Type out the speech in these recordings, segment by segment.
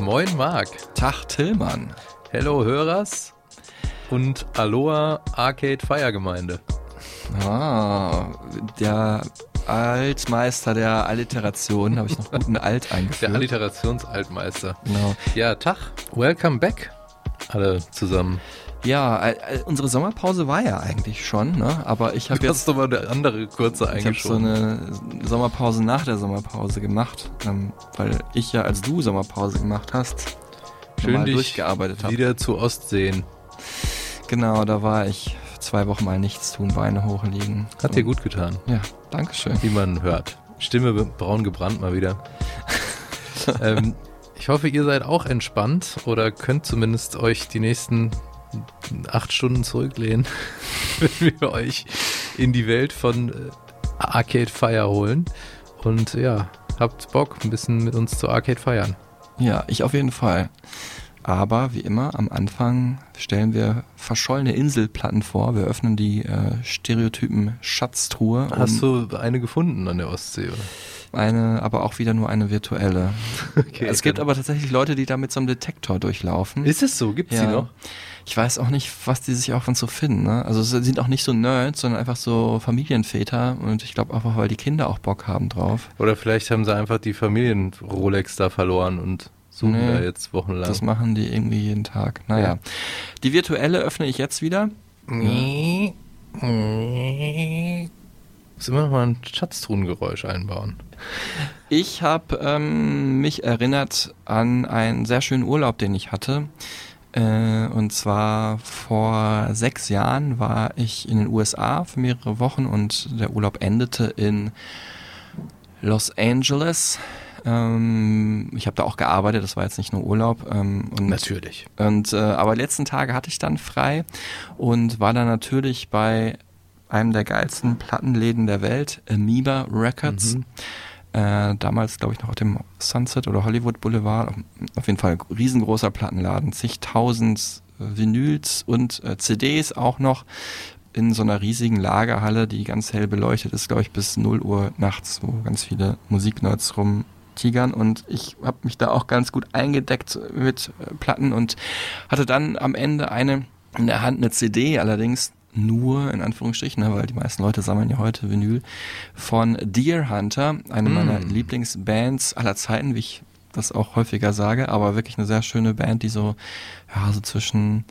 Moin Marc, Tag Tillmann. hello Hörers und Aloha Arcade Feiergemeinde. Ah, der Altmeister der Alliteration, habe ich noch guten Alt Der eingeführt. Alliterationsaltmeister. genau. Ja, Tag, welcome back alle zusammen. Ja, äh, äh, unsere Sommerpause war ja eigentlich schon, ne? aber ich habe Du jetzt hast doch mal eine andere kurze ich hab so eingeschoben. eine Sommerpause nach der Sommerpause gemacht, ähm, weil ich ja als du Sommerpause gemacht hast, Schön dich durchgearbeitet habe. wieder zu Ostseen. Genau, da war ich zwei Wochen mal nichts tun, Beine hochlegen. Hat dir gut getan, Ja, Dankeschön. wie man hört. Stimme braun gebrannt mal wieder. ähm, ich hoffe, ihr seid auch entspannt oder könnt zumindest euch die nächsten acht Stunden zurücklehnen, wenn wir euch in die Welt von äh, Arcade Fire holen. Und ja, habt Bock, ein bisschen mit uns zu Arcade feiern. Ja, ich auf jeden Fall. Aber wie immer, am Anfang stellen wir verschollene Inselplatten vor. Wir öffnen die äh, Stereotypen Schatztruhe. Hast um du eine gefunden an der Ostsee, oder? eine, aber auch wieder nur eine virtuelle. Okay, es gibt aber tatsächlich Leute, die da mit so einem Detektor durchlaufen. Ist es so? Gibt's ja. die noch? Ich weiß auch nicht, was die sich auch von so finden. Ne? Also sie sind auch nicht so Nerds, sondern einfach so Familienväter. Und ich glaube einfach, weil die Kinder auch Bock haben drauf. Oder vielleicht haben sie einfach die Familien-Rolex da verloren und suchen Nee, da jetzt wochenlang. Das machen die irgendwie jeden Tag. Naja. Die virtuelle öffne ich jetzt wieder. Muss immer noch mal ein Schatztruhengeräusch einbauen. Ich habe ähm, mich erinnert an einen sehr schönen Urlaub, den ich hatte. Äh, und zwar vor sechs Jahren war ich in den USA für mehrere Wochen und der Urlaub endete in Los Angeles. Ähm, ich habe da auch gearbeitet, das war jetzt nicht nur Urlaub. Ähm, und Natürlich. und äh, aber die letzten Tage hatte ich dann frei und war dann natürlich bei einem der geilsten Plattenläden der Welt, Amoeba Records. Äh, damals, glaube ich, noch auf dem Sunset oder Hollywood Boulevard. Auf jeden Fall ein riesengroßer Plattenladen, zigtausend äh, Vinyls und äh, CDs auch noch in so einer riesigen Lagerhalle, die ganz hell beleuchtet ist, glaube ich, bis 0 Uhr nachts, wo ganz viele Musiknerds rumtigern. Und ich habe mich da auch ganz gut eingedeckt mit äh, Platten und hatte dann am Ende eine in der Hand, eine CD, allerdings nur in Anführungsstrichen, ne, weil die meisten Leute sammeln ja heute Vinyl, von Deer Hunter, eine meiner Lieblingsbands aller Zeiten, wie ich das auch häufiger sage, aber wirklich eine sehr schöne Band, die so, ja, so zwischen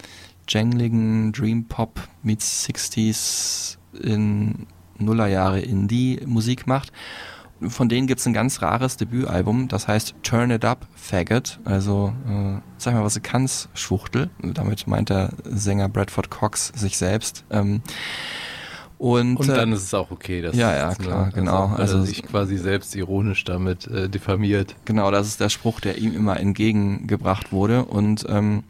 jängligen Dream Pop meets 60s in Nullerjahre Indie Musik macht. Von denen gibt's ein ganz rares Debütalbum, das heißt Turn It Up Faggot, also äh, sag mal, was du kannst, Schwuchtel. Damit meint der Sänger Bradford Cox sich selbst. Ähm, und, Und äh, dann ist es auch okay, dass ja, ja, dass, klar, ne, genau. Also, weil Also er es- sich quasi selbst ironisch damit äh, diffamiert. Genau, das ist der Spruch, der ihm immer entgegengebracht wurde. Und ähm,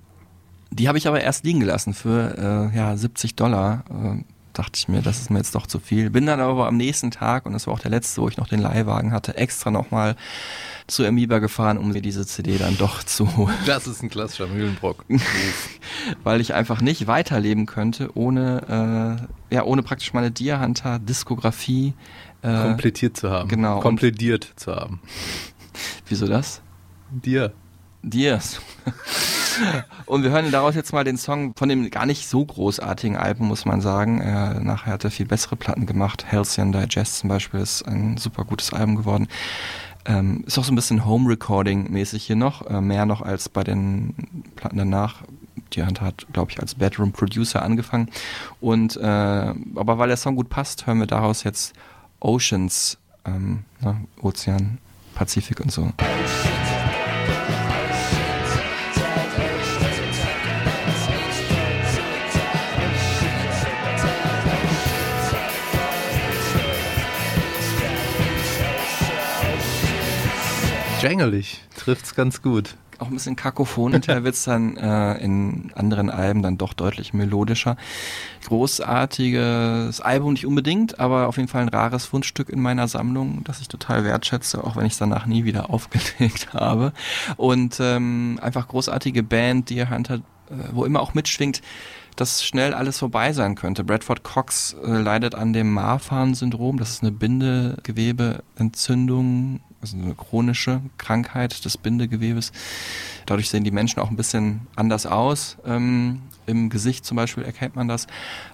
die habe ich aber erst liegen gelassen für äh, ja, 70 Dollar. Äh, dachte ich mir, das ist mir jetzt doch zu viel. Bin dann aber am nächsten Tag, und das war auch der letzte, wo ich noch den Leihwagen hatte, extra nochmal zu Amoeba gefahren, um mir diese CD dann doch zu holen. Das ist ein klassischer Mühlenbrock. weil ich einfach nicht weiterleben könnte ohne, äh, ja, ohne praktisch meine Deer Hunter Diskografie. Äh, Komplettiert zu haben. genau. Komplettiert zu haben. wieso das? Dir. Diers. Und wir hören daraus jetzt mal den Song von dem gar nicht so großartigen Album, muss man sagen. Er, nachher hat er viel bessere Platten gemacht. Halcyon Digest zum Beispiel ist ein super gutes Album geworden. Ähm, ist auch so ein bisschen Home-Recording-mäßig hier noch, äh, mehr noch als bei den Platten danach. Die Hand hat, glaube ich, als Bedroom-Producer angefangen. Und äh, aber weil der Song gut passt, hören wir daraus jetzt Oceans, ähm, ne, Ozean, Pazifik und so. Jangelig. Trifft's ganz gut. auch ein bisschen kakophon. Hinterher wird's dann äh, in anderen Alben dann doch deutlich melodischer. Großartiges Album nicht unbedingt, aber auf jeden Fall ein rares Fundstück in meiner Sammlung, das ich total wertschätze, auch wenn ich es danach nie wieder aufgelegt habe. Und ähm, einfach großartige Band, die Hunter, äh, wo immer auch mitschwingt, dass schnell alles vorbei sein könnte. Bradford Cox äh, leidet an dem Marfan-Syndrom. Das ist eine Bindegewebeentzündung, also eine chronische Krankheit des Bindegewebes. Dadurch sehen die Menschen auch ein bisschen anders aus. Ähm, Im Gesicht zum Beispiel erkennt man das.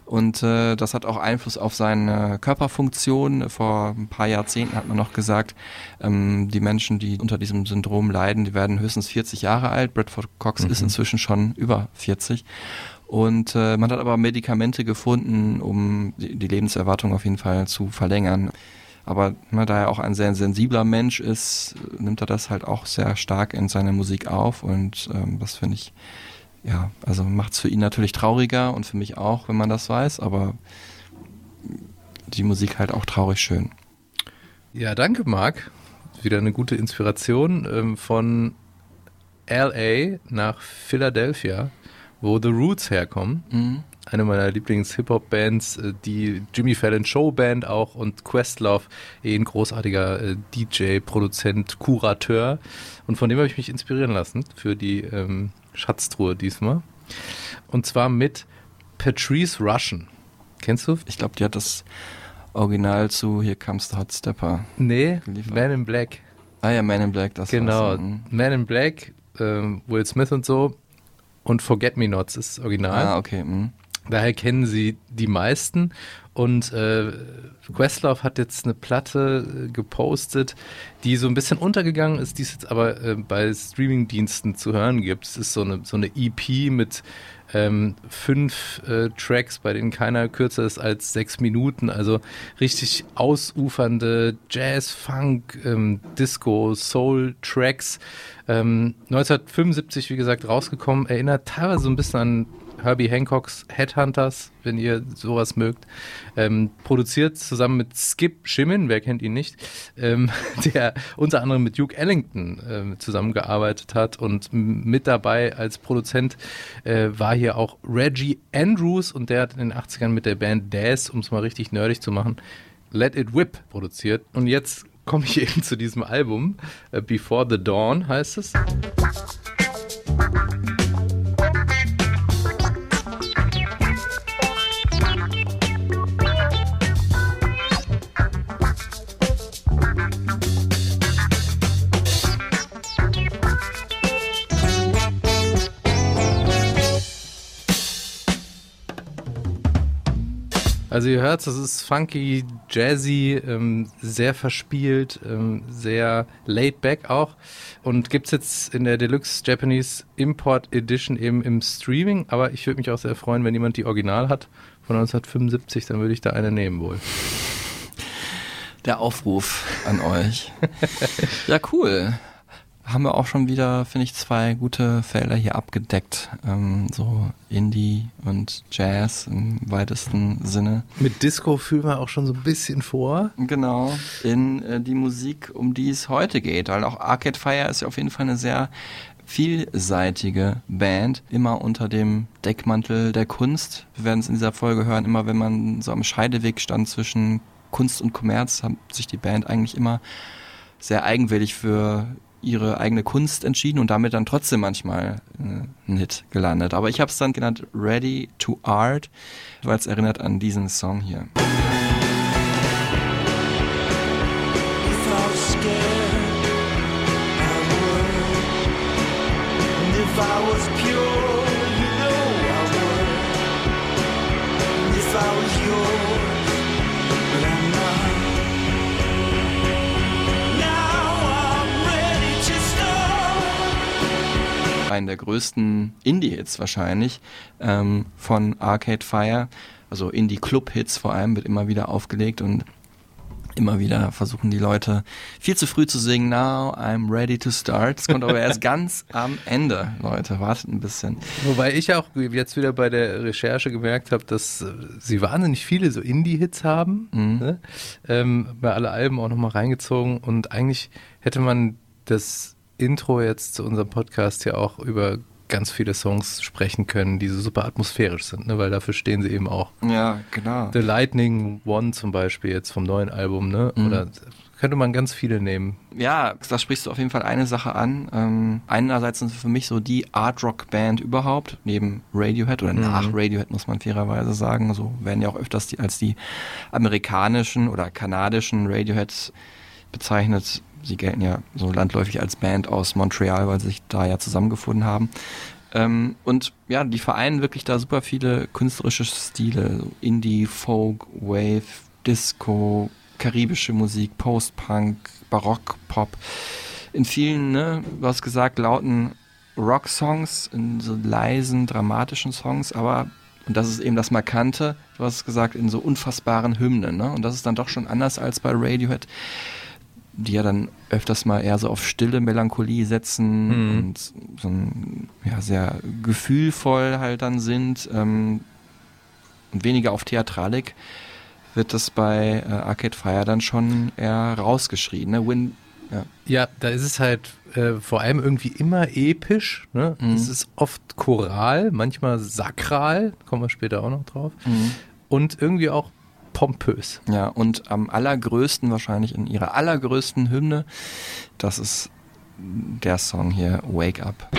Und äh, das hat auch Einfluss auf seine Körperfunktion. Vor ein paar Jahrzehnten hat man noch gesagt, ähm, die Menschen, die unter diesem Syndrom leiden, die werden höchstens 40 Jahre alt. Bradford Cox mhm. ist inzwischen schon über 40. Und äh, man hat aber Medikamente gefunden, um die, Lebenserwartung auf jeden Fall zu verlängern. Aber ne, da er auch ein sehr sensibler Mensch ist, nimmt er das halt auch sehr stark in seine Musik auf. Und ähm, das finde ich, ja, also macht es für ihn natürlich trauriger und für mich auch, wenn man das weiß, aber die Musik halt auch traurig schön. Ja, danke, Marc. Wieder eine gute Inspiration ähm, von LA nach Philadelphia wo The Roots herkommen. Mhm. Eine meiner Lieblings-Hip-Hop-Bands, äh, die Jimmy Fallon Show Band auch und Questlove, eh ein großartiger äh, DJ, Produzent, Kurateur. Und von dem habe ich mich inspirieren lassen für die ähm, Schatztruhe diesmal. Und zwar mit Patrice Russian. Kennst du? Ich glaube, die hat das Original zu Hier Comes the Hot Stepper. Nee, geliefert. Man in Black. Ah ja, Man in Black, das Genau, mhm. Man in Black, ähm, Will Smith und so und Forget Me Nots ist original. Ah, okay. Mhm. Daher kennen sie die meisten. Und äh, Questlove hat jetzt eine Platte äh, gepostet, die so ein bisschen untergegangen ist, die es jetzt aber äh, bei Streamingdiensten zu hören gibt. Es ist so eine, so eine EP mit ähm, fünf äh, Tracks, bei denen keiner kürzer ist als sechs Minuten. Also richtig ausufernde Jazz, Funk, ähm, Disco, Soul-Tracks. Ähm, 1975, wie gesagt, rausgekommen. Erinnert teilweise so ein bisschen an Herbie Hancocks Headhunters, wenn ihr sowas mögt. Ähm, produziert zusammen mit Skip Shimmin, wer kennt ihn nicht, ähm, der unter anderem mit Duke Ellington äh, zusammengearbeitet hat und mit dabei als Produzent äh, war hier auch Reggie Andrews und der hat in den 80ern mit der Band Daz, um es mal richtig nerdig zu machen, Let It Whip produziert. Und jetzt komme ich eben zu diesem Album. Äh, Before the Dawn heißt es. Also ihr hört, das ist funky, jazzy, ähm, sehr verspielt, ähm, sehr laid back auch. Und gibt es jetzt in der Deluxe Japanese Import Edition eben im Streaming. Aber ich würde mich auch sehr freuen, wenn jemand die Original hat von 1975, dann würde ich da eine nehmen wohl. Der Aufruf an euch. ja, cool haben wir auch schon wieder, finde ich, zwei gute Felder hier abgedeckt. Ähm, so Indie und Jazz im weitesten Sinne. Mit Disco fühlen wir auch schon so ein bisschen vor. Genau, in äh, die Musik, um die es heute geht. Weil auch Arcade Fire ist ja auf jeden Fall eine sehr vielseitige Band, immer unter dem Deckmantel der Kunst. Wir werden es in dieser Folge hören, immer wenn man so am Scheideweg stand zwischen Kunst und Kommerz, hat sich die Band eigentlich immer sehr eigenwillig für ihre eigene Kunst entschieden und damit dann trotzdem manchmal äh, ein Hit gelandet. Aber ich habe es dann genannt Ready to Art, weil es erinnert an diesen Song hier. Einen der größten Indie-Hits wahrscheinlich ähm, von Arcade Fire. Also Indie-Club-Hits vor allem wird immer wieder aufgelegt und immer wieder versuchen die Leute viel zu früh zu singen, now I'm ready to start. Es kommt aber erst ganz am Ende, Leute, wartet ein bisschen. Wobei ich auch jetzt wieder bei der Recherche gemerkt habe, dass äh, sie wahnsinnig viele so Indie-Hits haben, mhm. ne? ähm, bei alle Alben auch nochmal reingezogen und eigentlich hätte man das Intro jetzt zu unserem Podcast ja auch über ganz viele Songs sprechen können, die so super atmosphärisch sind, ne? weil dafür stehen sie eben auch. Ja, genau. The Lightning One zum Beispiel jetzt vom neuen Album, ne? Mhm. Oder könnte man ganz viele nehmen. Ja, da sprichst du auf jeden Fall eine Sache an. Ähm, einerseits sind sie für mich so die Art-Rock-Band überhaupt, neben Radiohead oder nach Radiohead muss man fairerweise sagen. So werden ja auch öfters die, als die amerikanischen oder kanadischen Radioheads bezeichnet. Sie gelten ja so landläufig als Band aus Montreal, weil sie sich da ja zusammengefunden haben. Ähm, und ja, die vereinen wirklich da super viele künstlerische Stile. Indie, Folk, Wave, Disco, karibische Musik, Post-Punk, Barock, Pop. In vielen, ne, du hast gesagt, lauten Rock-Songs, in so leisen, dramatischen Songs, aber, und das ist eben das Markante, du hast gesagt, in so unfassbaren Hymnen, ne? Und das ist dann doch schon anders als bei Radiohead, die ja dann öfters mal eher so auf stille Melancholie setzen Mhm. und so ein, ja, sehr gefühlvoll halt dann sind ähm, und weniger auf Theatralik wird das bei äh, Arcade Fire dann schon eher rausgeschrien. Ne? Win, ja. Ja, da ist es halt äh, vor allem irgendwie immer episch. Ne? Mhm. Es ist oft choral, manchmal sakral, kommen wir später auch noch drauf. Und irgendwie auch pompös. ja, und am allergrößten wahrscheinlich in ihrer allergrößten Hymne, das ist der Song hier, Wake Up.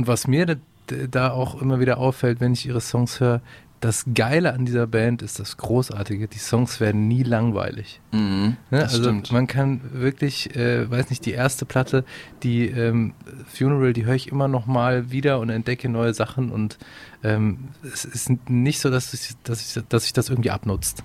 Und was mir da, auch immer wieder auffällt, wenn ich ihre Songs höre, das Geile an dieser Band ist das Großartige. Die Songs werden nie langweilig. Mhm, Ne? also stimmt. man kann wirklich, äh, weiß nicht, die erste Platte, die ähm, Funeral, die höre ich immer noch mal wieder und entdecke neue Sachen und ähm, es ist nicht so, dass ich, dass ich, dass ich das irgendwie abnutzt.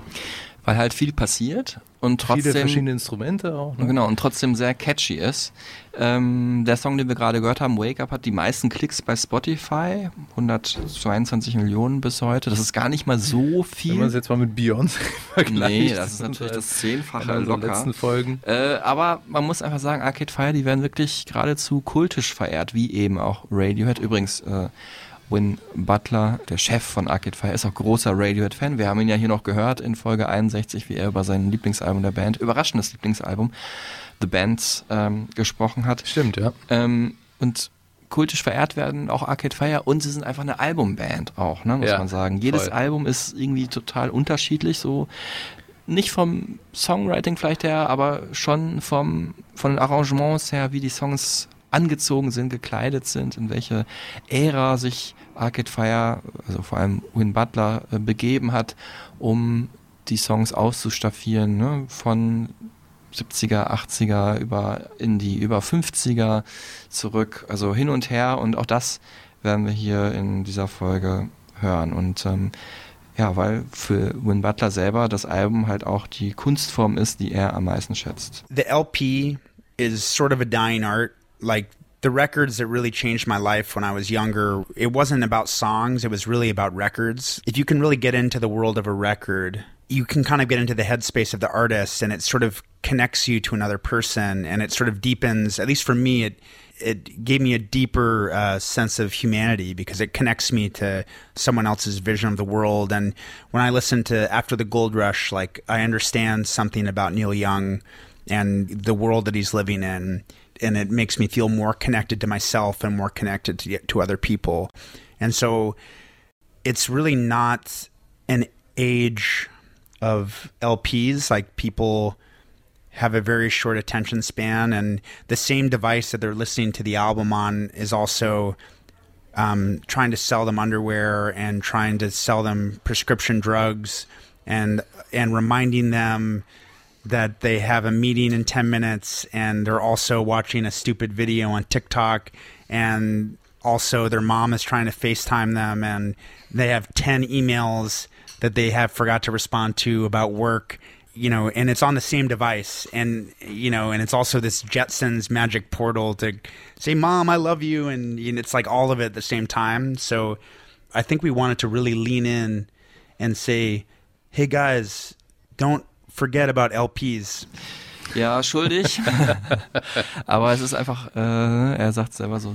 Weil halt viel passiert und Viele trotzdem verschiedene Instrumente auch. Ne? Genau, und trotzdem sehr catchy ist. Ähm, der Song, den wir gerade gehört haben, Wake Up, hat die meisten Klicks bei Spotify. 122 Millionen bis heute. Das ist gar nicht mal so Wenn man viel. es jetzt mal mit Beyoncé vergleicht. Nee, das ist natürlich das Zehnfache unserer locker. letzten Folgen. Äh, aber man muss einfach sagen, Arcade Fire, die werden wirklich geradezu kultisch verehrt, wie eben auch Radiohead. Übrigens, äh, Win Butler, der Chef von Arcade Fire, ist auch großer Radiohead-Fan. Wir haben ihn ja hier noch gehört in Folge 61, wie er über sein Lieblingsalbum der Band, überraschendes Lieblingsalbum, The Bands, ähm, gesprochen hat. Stimmt, ja. Ähm, und kultisch verehrt werden auch Arcade Fire und sie sind einfach eine Albumband auch, ne, muss Ja, man sagen. Jedes voll. Album ist irgendwie total unterschiedlich, so nicht vom Songwriting vielleicht her, aber schon vom, von den Arrangements her, wie die Songs angezogen sind, gekleidet sind, in welche Ära sich Arcade Fire, also vor allem Win Butler, äh, begeben hat, um die Songs auszustaffieren, ne? von 70er, 80er über in die über 50er zurück, also hin und her und auch das werden wir hier in dieser Folge hören und ähm, ja, weil für Win Butler selber das Album halt auch die Kunstform ist, die er am meisten schätzt. the LP is sort of a dying art. Like the records that really changed my life when I was younger, it wasn't about songs, it was really about records. If you can really get into the world of a record, you can kind of get into the headspace of the artist and it sort of connects you to another person and it sort of deepens, at least for me, it it gave me a deeper uh, sense of humanity because it connects me to someone else's vision of the world. And when I listen to After the Gold Rush, like I understand something about Neil Young and the world that he's living in, and it makes me feel more connected to myself and more connected to, to other people. And so it's really not an age of LPs like people have a very short attention span and the same device that they're listening to the album on is also um, trying to sell them underwear and trying to sell them prescription drugs and and reminding them that they have a meeting in 10 minutes and they're also watching a stupid video on TikTok and also their mom is trying to FaceTime them and they have 10 emails that they have forgot to respond to about work you know, and it's on the same device, and you know, and it's also this Jetsons magic portal to say, "Mom, I love you," and, and it's like all of it at the same time. So, I think we wanted to really lean in and say, "Hey guys, don't forget about LPs." Ja, schuldig. Aber es ist einfach, äh, er sagt selber so,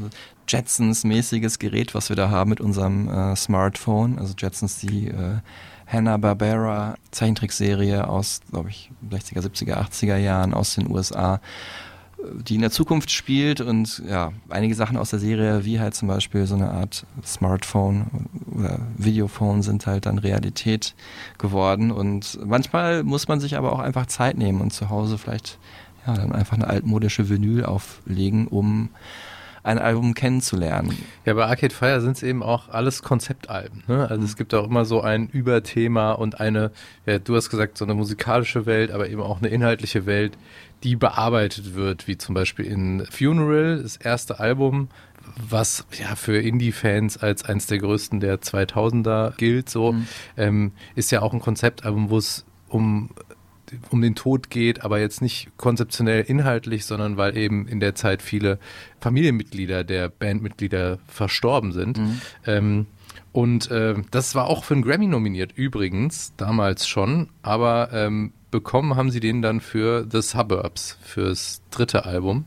Jetsons-mäßiges Gerät, was wir da haben mit unserem äh, Smartphone. Also Jetsons, die äh, Hanna-Barbera Zeichentrickserie aus, glaube ich, 60er, 70er, 80er Jahren aus den USA, die in der Zukunft spielt und ja, einige Sachen aus der Serie, wie halt zum Beispiel so eine Art Smartphone oder Videophone sind halt dann Realität geworden und manchmal muss man sich aber auch einfach Zeit nehmen und zu Hause vielleicht ja, dann einfach eine altmodische Vinyl auflegen, um ein Album kennenzulernen. Ja, bei Arcade Fire sind es eben auch alles Konzeptalben. Ne? Also es gibt auch immer so ein Überthema und eine, ja, du hast gesagt, so eine musikalische Welt, aber eben auch eine inhaltliche Welt, die bearbeitet wird, wie zum Beispiel in Funeral, das erste Album, was ja für Indie-Fans als eines der größten der 2000er gilt, so, mhm. ähm, ist ja auch ein Konzeptalbum, wo es um um den Tod geht, aber jetzt nicht konzeptionell inhaltlich, sondern weil eben in der Zeit viele Familienmitglieder der Bandmitglieder verstorben sind. Mhm. Ähm, und äh, das war auch für einen Grammy nominiert, übrigens, damals schon, aber ähm, bekommen haben sie den dann für The Suburbs, fürs dritte Album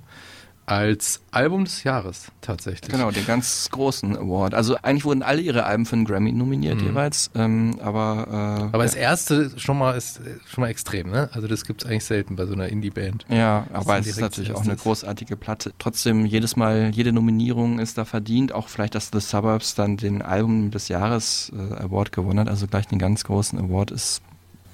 als Album des Jahres tatsächlich. Genau, den ganz großen Award. Also eigentlich wurden alle ihre Alben für einen Grammy nominiert mhm. jeweils, ähm, aber äh, aber das erste schon mal ist schon mal extrem, ne? Also das gibt es eigentlich selten bei so einer Indie-Band. Ja, aber es ist natürlich auch eine großartige Platte. Trotzdem jedes Mal jede Nominierung ist da verdient. Auch vielleicht, dass The Suburbs dann den Album des Jahres äh, Award gewonnen hat. Also gleich den ganz großen Award ist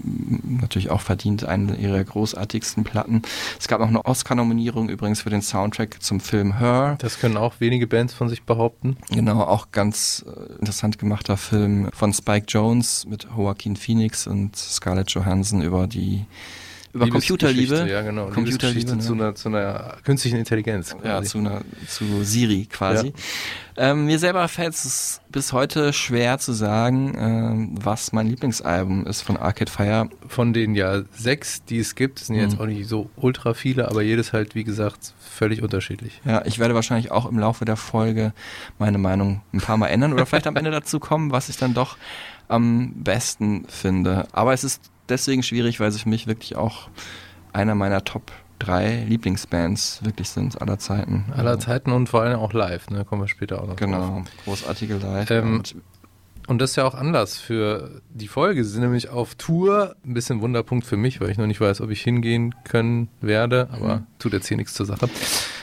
natürlich auch verdient, eine ihrer großartigsten Platten. Es gab noch eine Oscar-Nominierung übrigens für den Soundtrack zum Film Her. Das können auch wenige Bands von sich behaupten. Genau, auch ganz äh, interessant gemachter Film von Spike Jones mit Joaquin Phoenix und Scarlett Johansson über die über Computerliebe. Ja, genau. Computerliebe ne? zu, einer, zu einer künstlichen Intelligenz. Quasi. Ja, zu, einer, zu Siri quasi. Ja. Ähm, mir selber fällt es bis heute schwer zu sagen, ähm, was mein Lieblingsalbum ist von Arcade Fire. Von den ja sechs, die es gibt, sind mhm. jetzt auch nicht so ultra viele, aber jedes halt, wie gesagt, völlig unterschiedlich. Ja, ich werde wahrscheinlich auch im Laufe der Folge meine Meinung ein paar Mal ändern oder vielleicht am Ende dazu kommen, was ich dann doch am besten finde. Aber es ist deswegen schwierig, weil sie für mich wirklich auch einer meiner Top drei Lieblingsbands wirklich sind aller Zeiten. Aller Zeiten und vor allem auch live, ne? Kommen wir später auch noch Genau, drauf. großartige Live. Ähm, und das ist ja auch Anlass für die Folge. Sie sind nämlich auf Tour. Ein bisschen Wunderpunkt für mich, weil ich noch nicht weiß, ob ich hingehen können werde, aber mhm. tut jetzt hier nichts zur Sache.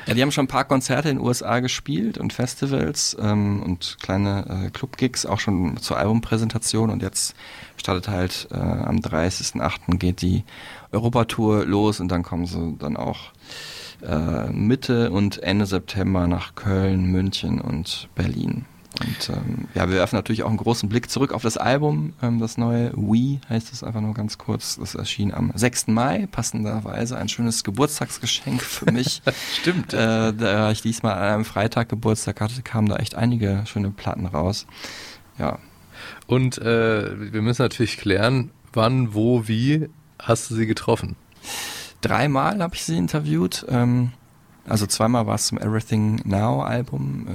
Ja, die haben schon ein paar Konzerte in den USA gespielt und Festivals ähm, und kleine äh, Club-Gigs, auch schon zur Albumpräsentation und jetzt startet halt äh, am 30.08. geht die Europatour los und dann kommen sie dann auch äh, Mitte und Ende September nach Köln, München und Berlin. Und ähm, ja, wir werfen natürlich auch einen großen Blick zurück auf das Album, ähm, das neue We heißt es einfach nur ganz kurz. Das erschien am 6. Mai, passenderweise ein schönes Geburtstagsgeschenk für mich. Stimmt. Äh, da ich diesmal an einem Freitag Geburtstag hatte, kamen da echt einige schöne Platten raus. Ja. Und äh, wir müssen natürlich klären, wann, wo, wie hast du sie getroffen? Dreimal habe ich sie interviewt. Ähm, also zweimal war es zum Everything Now Album.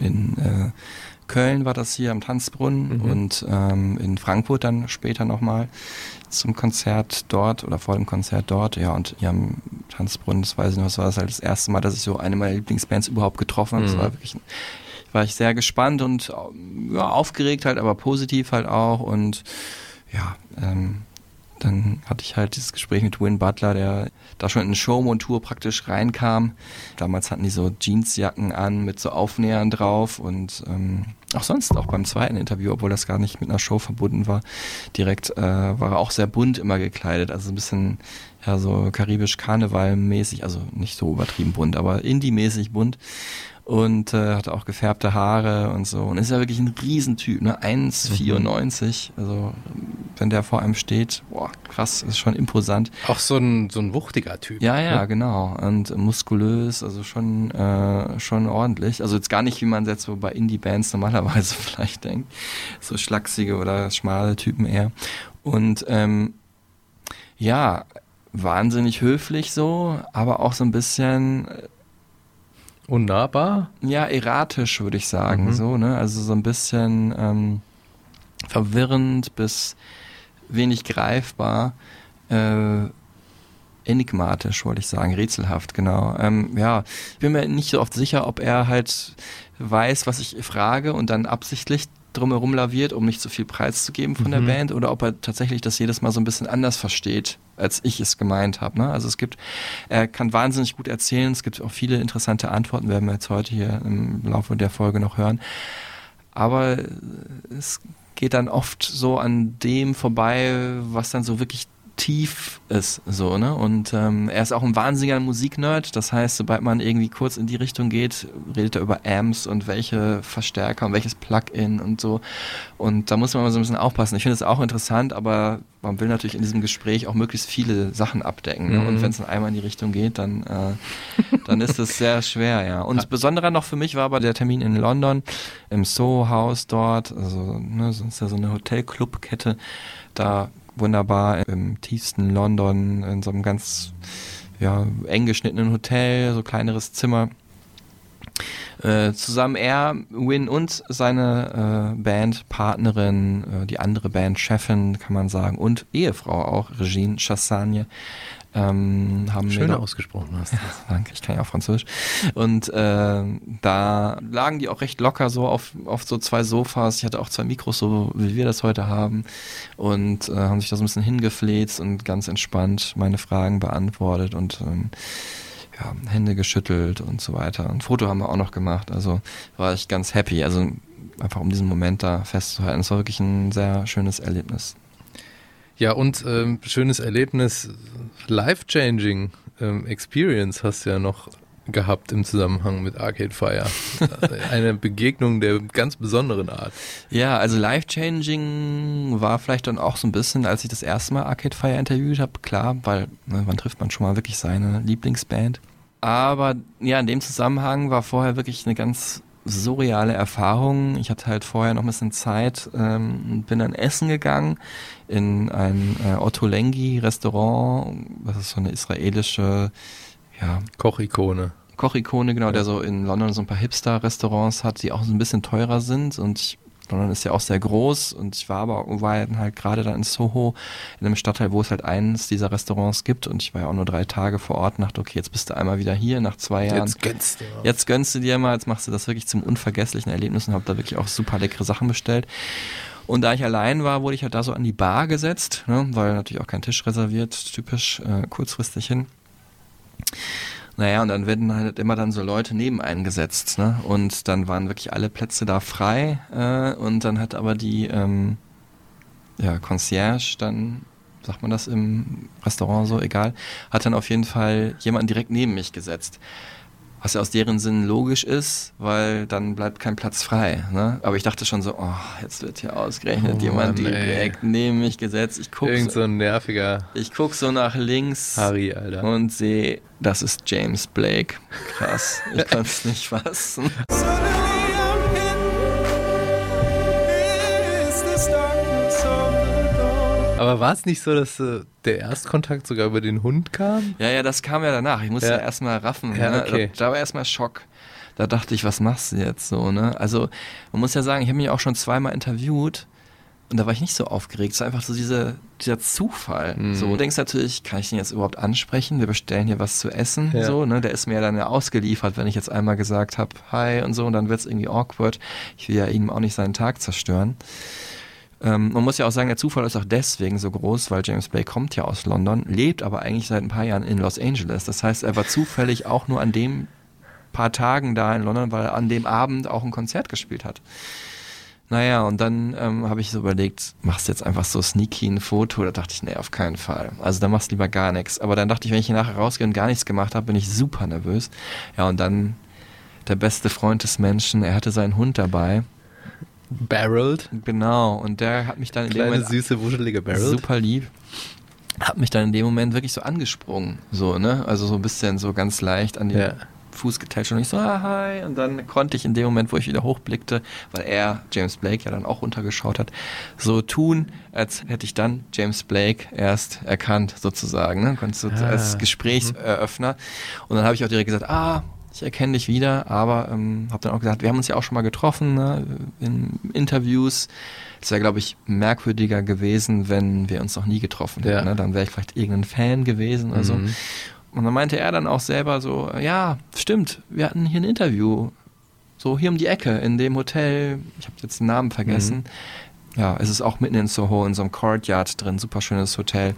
Äh, in äh, Köln war das hier am Tanzbrunnen mhm. und ähm, in Frankfurt dann später nochmal zum Konzert dort oder vor dem Konzert dort. Ja, und hier am Tanzbrunnen, das weiß ich noch, das war das halt das erste Mal, dass ich so eine meiner Lieblingsbands überhaupt getroffen habe. Mhm. Das war wirklich war ich sehr gespannt und ja, aufgeregt halt, aber positiv halt auch und ja, ähm, dann hatte ich halt dieses Gespräch mit Win Butler, der da schon in eine Showmontur praktisch reinkam. Damals hatten die so Jeansjacken an mit so Aufnähern drauf und ähm, auch sonst, auch beim zweiten Interview, obwohl das gar nicht mit einer Show verbunden war, direkt äh, war er auch sehr bunt immer gekleidet. Also ein bisschen ja so karibisch Karnevalmäßig, also nicht so übertrieben bunt, aber Indie-mäßig bunt und äh, hatte auch gefärbte Haare und so. Und ist ja wirklich ein Riesentyp, ne? 1,94, also wenn der vor einem steht, boah, krass, ist schon imposant. Auch so ein so ein wuchtiger Typ. Ja, ja, ne? genau. Und muskulös, also schon äh, schon ordentlich, also jetzt gar nicht wie man jetzt so bei Indie Bands normalerweise vielleicht denkt, so schlachsige oder schmale Typen eher. Und ähm, ja, wahnsinnig höflich so, aber auch so ein bisschen äh, Unnahbar? ja, erratisch, würde ich sagen. Mhm. So, ne? Also so ein bisschen ähm, verwirrend bis wenig greifbar. Äh, enigmatisch, wollte ich sagen, rätselhaft, genau. Ähm, ja, ich bin mir nicht so oft sicher, ob er halt weiß, was ich frage und dann absichtlich drumherum laviert, um nicht zu viel preiszugeben von der Mhm. Band, oder ob er tatsächlich das jedes Mal so ein bisschen anders versteht, als ich es gemeint habe. Ne? Also es gibt, er kann wahnsinnig gut erzählen, es gibt auch viele interessante Antworten, werden wir jetzt heute hier im Laufe der Folge noch hören. Aber es geht dann oft so an dem vorbei, was dann so wirklich tief ist, so, ne? Und ähm, er ist auch ein wahnsinniger Musiknerd. Das heißt, sobald man irgendwie kurz in die Richtung geht, redet er über Amps und welche Verstärker und welches Plugin und so. Und da muss man mal so ein bisschen aufpassen. Ich finde es auch interessant, aber man will natürlich in diesem Gespräch auch möglichst viele Sachen abdecken. Ne? Mhm. Und wenn es dann einmal in die Richtung geht, dann, äh, dann ist es sehr schwer, ja. Und besonderer noch für mich war aber der Termin in London, im Soho House dort, also ne, das ist ja so eine Hotelclubkette, da wunderbar im tiefsten London in so einem ganz ja, eng geschnittenen Hotel, so kleineres Zimmer. Äh, zusammen er, Win und seine äh, Bandpartnerin, äh, die andere Bandchefin, kann man sagen, und Ehefrau auch, Regine Chassagne, ähm, haben Schön ausgesprochen hast. Danke, ich kann ja auch Französisch. Und äh, da lagen die auch recht locker so auf, auf so zwei Sofas. Ich hatte auch zwei Mikros, so wie wir das heute haben. Und äh, haben sich da so ein bisschen hingefläzt und ganz entspannt meine Fragen beantwortet und ähm, ja, Hände geschüttelt und so weiter. Ein Foto haben wir auch noch gemacht. Also war ich ganz happy. Also einfach um diesen Moment da festzuhalten. Es war wirklich ein sehr schönes Erlebnis. Ja, und ähm, schönes Erlebnis, life-changing ähm, Experience hast du ja noch gehabt im Zusammenhang mit Arcade Fire. Eine Begegnung der ganz besonderen Art. Ja, also life-changing war vielleicht dann auch so ein bisschen, als ich das erste Mal Arcade Fire interviewt habe, klar, weil ne, wann trifft man schon mal wirklich seine Lieblingsband. Aber ja, in dem Zusammenhang war vorher wirklich eine ganz surreale Erfahrung. Ich hatte halt vorher noch ein bisschen Zeit, ähm, und bin dann essen gegangen in ein äh, Otto Lengi Restaurant, das ist so eine israelische, ja, Kochikone. Kochikone, genau, der so in London so ein paar Hipster-Restaurants hat, die auch so ein bisschen teurer sind und ich, London ist ja auch sehr groß und ich war aber war halt gerade dann in Soho, in einem Stadtteil, wo es halt eines dieser Restaurants gibt und ich war ja auch nur drei Tage vor Ort und dachte, okay, jetzt bist du einmal wieder hier nach zwei Jahren. Jetzt gönnst du. mal. Jetzt gönnst du dir mal, jetzt machst du das wirklich zum unvergesslichen Erlebnis und hab da wirklich auch super leckere Sachen bestellt. Und da ich allein war, wurde ich halt da so an die Bar gesetzt, ne, weil natürlich auch kein Tisch reserviert, typisch äh, kurzfristig hin. Naja, und dann werden halt immer dann so Leute neben einen gesetzt, ne? Und dann waren wirklich alle Plätze da frei. Äh, und dann hat aber die ähm, ja, Concierge dann, sagt man das im Restaurant so, egal, hat dann auf jeden Fall jemanden direkt neben mich gesetzt. Was ja aus deren Sinn logisch ist, weil dann bleibt kein Platz frei. Ne? Aber ich dachte schon so, oh, jetzt wird hier ausgerechnet Oh jemand Mann, direkt neben mich gesetzt. Ich gucke Irgend so, so ein nerviger ich guck so nach links Harry, Alter. und sehe, das ist James Blake. Krass, ich kann es nicht fassen. Aber war es nicht so, dass äh, der Erstkontakt sogar über den Hund kam? Ja, ja, das kam ja danach. Ich musste ja, Ja. erstmal raffen. Ja, ne? okay. Da, da war erstmal Schock. Da dachte ich, was machst du jetzt so, ne? Also, man muss ja sagen, ich habe mich auch schon zweimal interviewt und da war ich nicht so aufgeregt. Es war einfach so diese, dieser Zufall. Mhm. So, du denkst natürlich, kann ich den jetzt überhaupt ansprechen? Wir bestellen hier was zu essen, Ja. so, ne? Der ist mir dann ja ausgeliefert, wenn ich jetzt einmal gesagt habe, hi und so, und dann wird's irgendwie awkward. Ich will ja ihm auch nicht seinen Tag zerstören. Ähm, man muss ja auch sagen, der Zufall ist auch deswegen so groß, weil James Blake kommt ja aus London, lebt aber eigentlich seit ein paar Jahren in Los Angeles. Das heißt, er war zufällig auch nur an dem paar Tagen da in London, weil er an dem Abend auch ein Konzert gespielt hat. Naja, und dann ähm, habe ich so überlegt, machst du jetzt einfach so sneaky ein Foto? Da dachte ich, nee, auf keinen Fall. Also dann machst du lieber gar nichts. Aber dann dachte ich, wenn ich hier nachher rausgehe und gar nichts gemacht habe, bin ich super nervös. Ja, und dann der beste Freund des Menschen, er hatte seinen Hund dabei. Barreled? Genau, und der hat mich dann in dem Kleine, Moment süße, wuschelige Barreled? super lieb. Hat mich dann in dem Moment wirklich so angesprungen, so, ne? Also so ein bisschen so ganz leicht an die Ja. Fuß getätscht und ich so, ah, hi. Und dann konnte ich in dem Moment, wo ich wieder hochblickte, weil er, James Blake, ja dann auch runtergeschaut hat, so tun, als hätte ich dann James Blake erst erkannt, sozusagen. Ne? Konntest du Ah, als Gesprächseröffner. Und dann habe ich auch direkt gesagt, ah, ich erkenne dich wieder, aber ähm, habe dann auch gesagt, wir haben uns ja auch schon mal getroffen ne, in Interviews. Es wäre, glaube ich, merkwürdiger gewesen, wenn wir uns noch nie getroffen hätten. Ja. Ne? Dann wäre ich vielleicht irgendein Fan gewesen oder so. Mhm. Und dann meinte er dann auch selber so, ja, stimmt, wir hatten hier ein Interview, so hier um die Ecke in dem Hotel, ich habe jetzt den Namen vergessen. Ja, es ist auch mitten in Soho in so einem Courtyard drin, super schönes Hotel.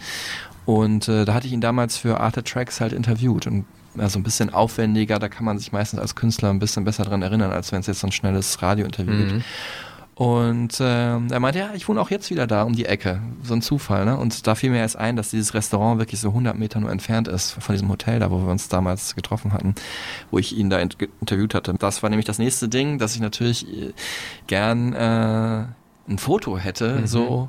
Und äh, da hatte ich ihn damals für Art Tracks halt interviewt und ja, so ein bisschen aufwendiger, da kann man sich meistens als Künstler ein bisschen besser dran erinnern, als wenn es jetzt so ein schnelles Radiointerview gibt. Mhm. Und ähm, er meinte, ja, ich wohne auch jetzt wieder da um die Ecke. So ein Zufall, ne? Und da fiel mir erst ein, dass dieses Restaurant wirklich so 100 Meter nur entfernt ist von diesem Hotel, da wo wir uns damals getroffen hatten, wo ich ihn da int interviewt hatte. Das war nämlich das nächste Ding, dass ich natürlich äh, gern äh, ein Foto hätte, Mhm. so.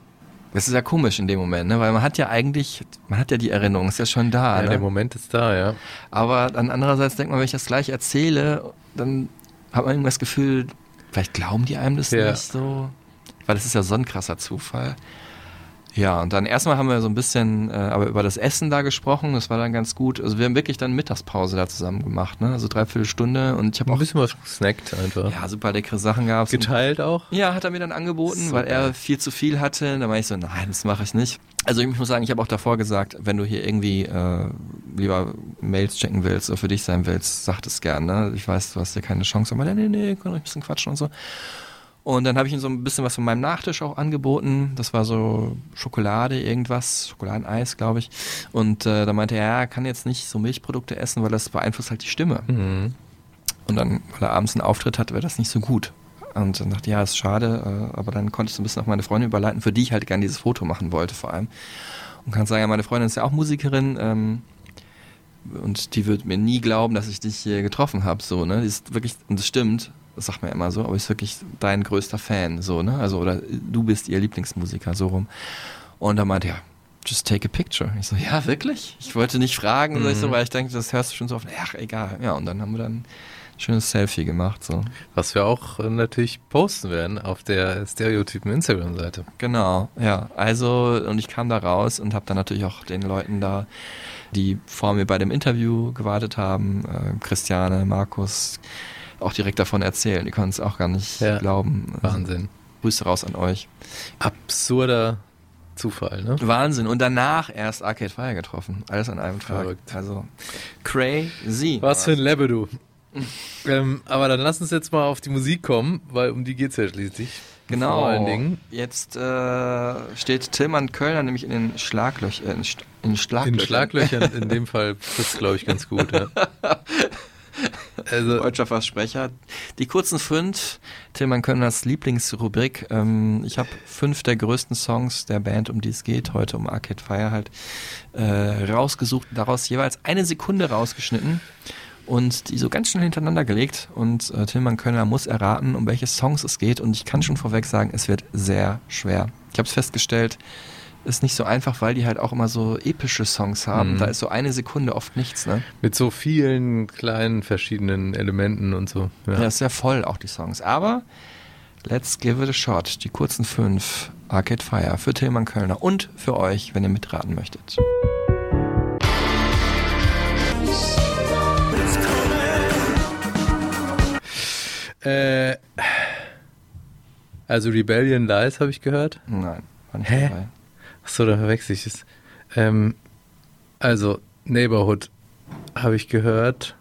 Das ist ja komisch in dem Moment, ne? Weil man hat ja eigentlich, man hat ja die Erinnerung, ist ja schon da. Ja, ne? der Moment ist da, ja. Aber dann andererseits denkt man, wenn ich das gleich erzähle, dann hat man irgendwie das Gefühl, vielleicht glauben die einem das Ja. nicht so. Weil das ist ja so ein krasser Zufall. Ja, und dann erstmal haben wir so ein bisschen äh, aber über das Essen da gesprochen, das war dann ganz gut. Also wir haben wirklich dann Mittagspause da zusammen gemacht, ne? Also dreiviertel Stunde und ich habe Ein auch bisschen was gesnackt einfach. ja, super leckere Sachen gehabt. Geteilt auch? Ja, hat er mir dann angeboten, So weil er viel zu viel hatte. Da war ich so, nein, das mache ich nicht. Also ich muss sagen, ich habe auch davor gesagt, wenn du hier irgendwie äh, lieber Mails checken willst oder für dich sein willst, sag das gern. Ne? Ich weiß, du hast ja keine Chance, aber nee, nee, können wir ein bisschen quatschen und so. Und dann habe ich ihm so ein bisschen was von meinem Nachtisch auch angeboten. Das war so Schokolade, irgendwas, Schokoladeneis, glaube ich. Und äh, da meinte er, ja, er kann jetzt nicht so Milchprodukte essen, weil das beeinflusst halt die Stimme. Mhm. Und dann, weil er abends einen Auftritt hat, wäre das nicht so gut. Und dann dachte ich, ja, ist schade, äh, aber dann konnte ich so ein bisschen auf meine Freundin überleiten, für die ich halt gerne dieses Foto machen wollte vor allem. Und kann sagen, ja, meine Freundin ist ja auch Musikerin ähm, und die wird mir nie glauben, dass ich dich hier getroffen habe. So, ne? Die ist wirklich, und das stimmt, das sagt man immer so, aber ist wirklich dein größter Fan, so, ne? Also, oder du bist ihr Lieblingsmusiker, so rum. Und er meinte, ja, just take a picture. Ich so, ja, wirklich? Ich wollte nicht fragen, Mhm. so, weil ich denke, das hörst du schon so oft. Ach, egal. Ja, und dann haben wir dann ein schönes Selfie gemacht, so. Was wir auch äh, natürlich posten werden auf der Stereotypen Instagram-Seite. Genau, ja. Also, und ich kam da raus und habe dann natürlich auch den Leuten da, die vor mir bei dem Interview gewartet haben, äh, Christiane, Markus, auch direkt davon erzählen. Die konnten es auch gar nicht Ja. glauben. Wahnsinn. Grüße raus an euch. Absurder Zufall, ne? Wahnsinn. Und danach erst Arcade Fire getroffen. Alles an einem Tag. Verrückt. Also, crazy. Was für ein Level, du. ähm, aber dann lass uns jetzt mal auf die Musik kommen, weil um die geht's ja schließlich. Genau. Vor allen Dingen. Jetzt äh, steht Tillmann Kölner nämlich in den Schlaglöchern. Äh, in, St- in Schlaglöchern. In Schlaglöchern in dem Fall trifft glaube ich, ganz gut, ja. Also, Deutscher Versprecher. Die kurzen fünf, Tillmann Kölners Lieblingsrubrik. Ähm, ich habe fünf der größten Songs der Band, um die es geht, heute um Arcade Fire halt, äh, rausgesucht, daraus jeweils eine Sekunde rausgeschnitten und die so ganz schnell hintereinander gelegt. Und äh, Tillmann Kölner muss erraten, um welche Songs es geht. Und ich kann schon vorweg sagen, es wird sehr schwer. Ich habe es festgestellt, ist nicht so einfach, weil die halt auch immer so epische Songs haben. Mhm. Da ist so eine Sekunde oft nichts, ne? mit so vielen kleinen verschiedenen Elementen und so. Ja. Ja, ist sehr voll auch die Songs. Aber let's give it a shot. Die kurzen fünf Arcade Fire für Tillmann Kölner und für euch, wenn ihr mitraten möchtet. Äh, also Rebellion Lies habe ich gehört. Nein, war nicht Hä? dabei. Achso, da verwechsel ich es. Ähm, also Neighborhood habe ich gehört.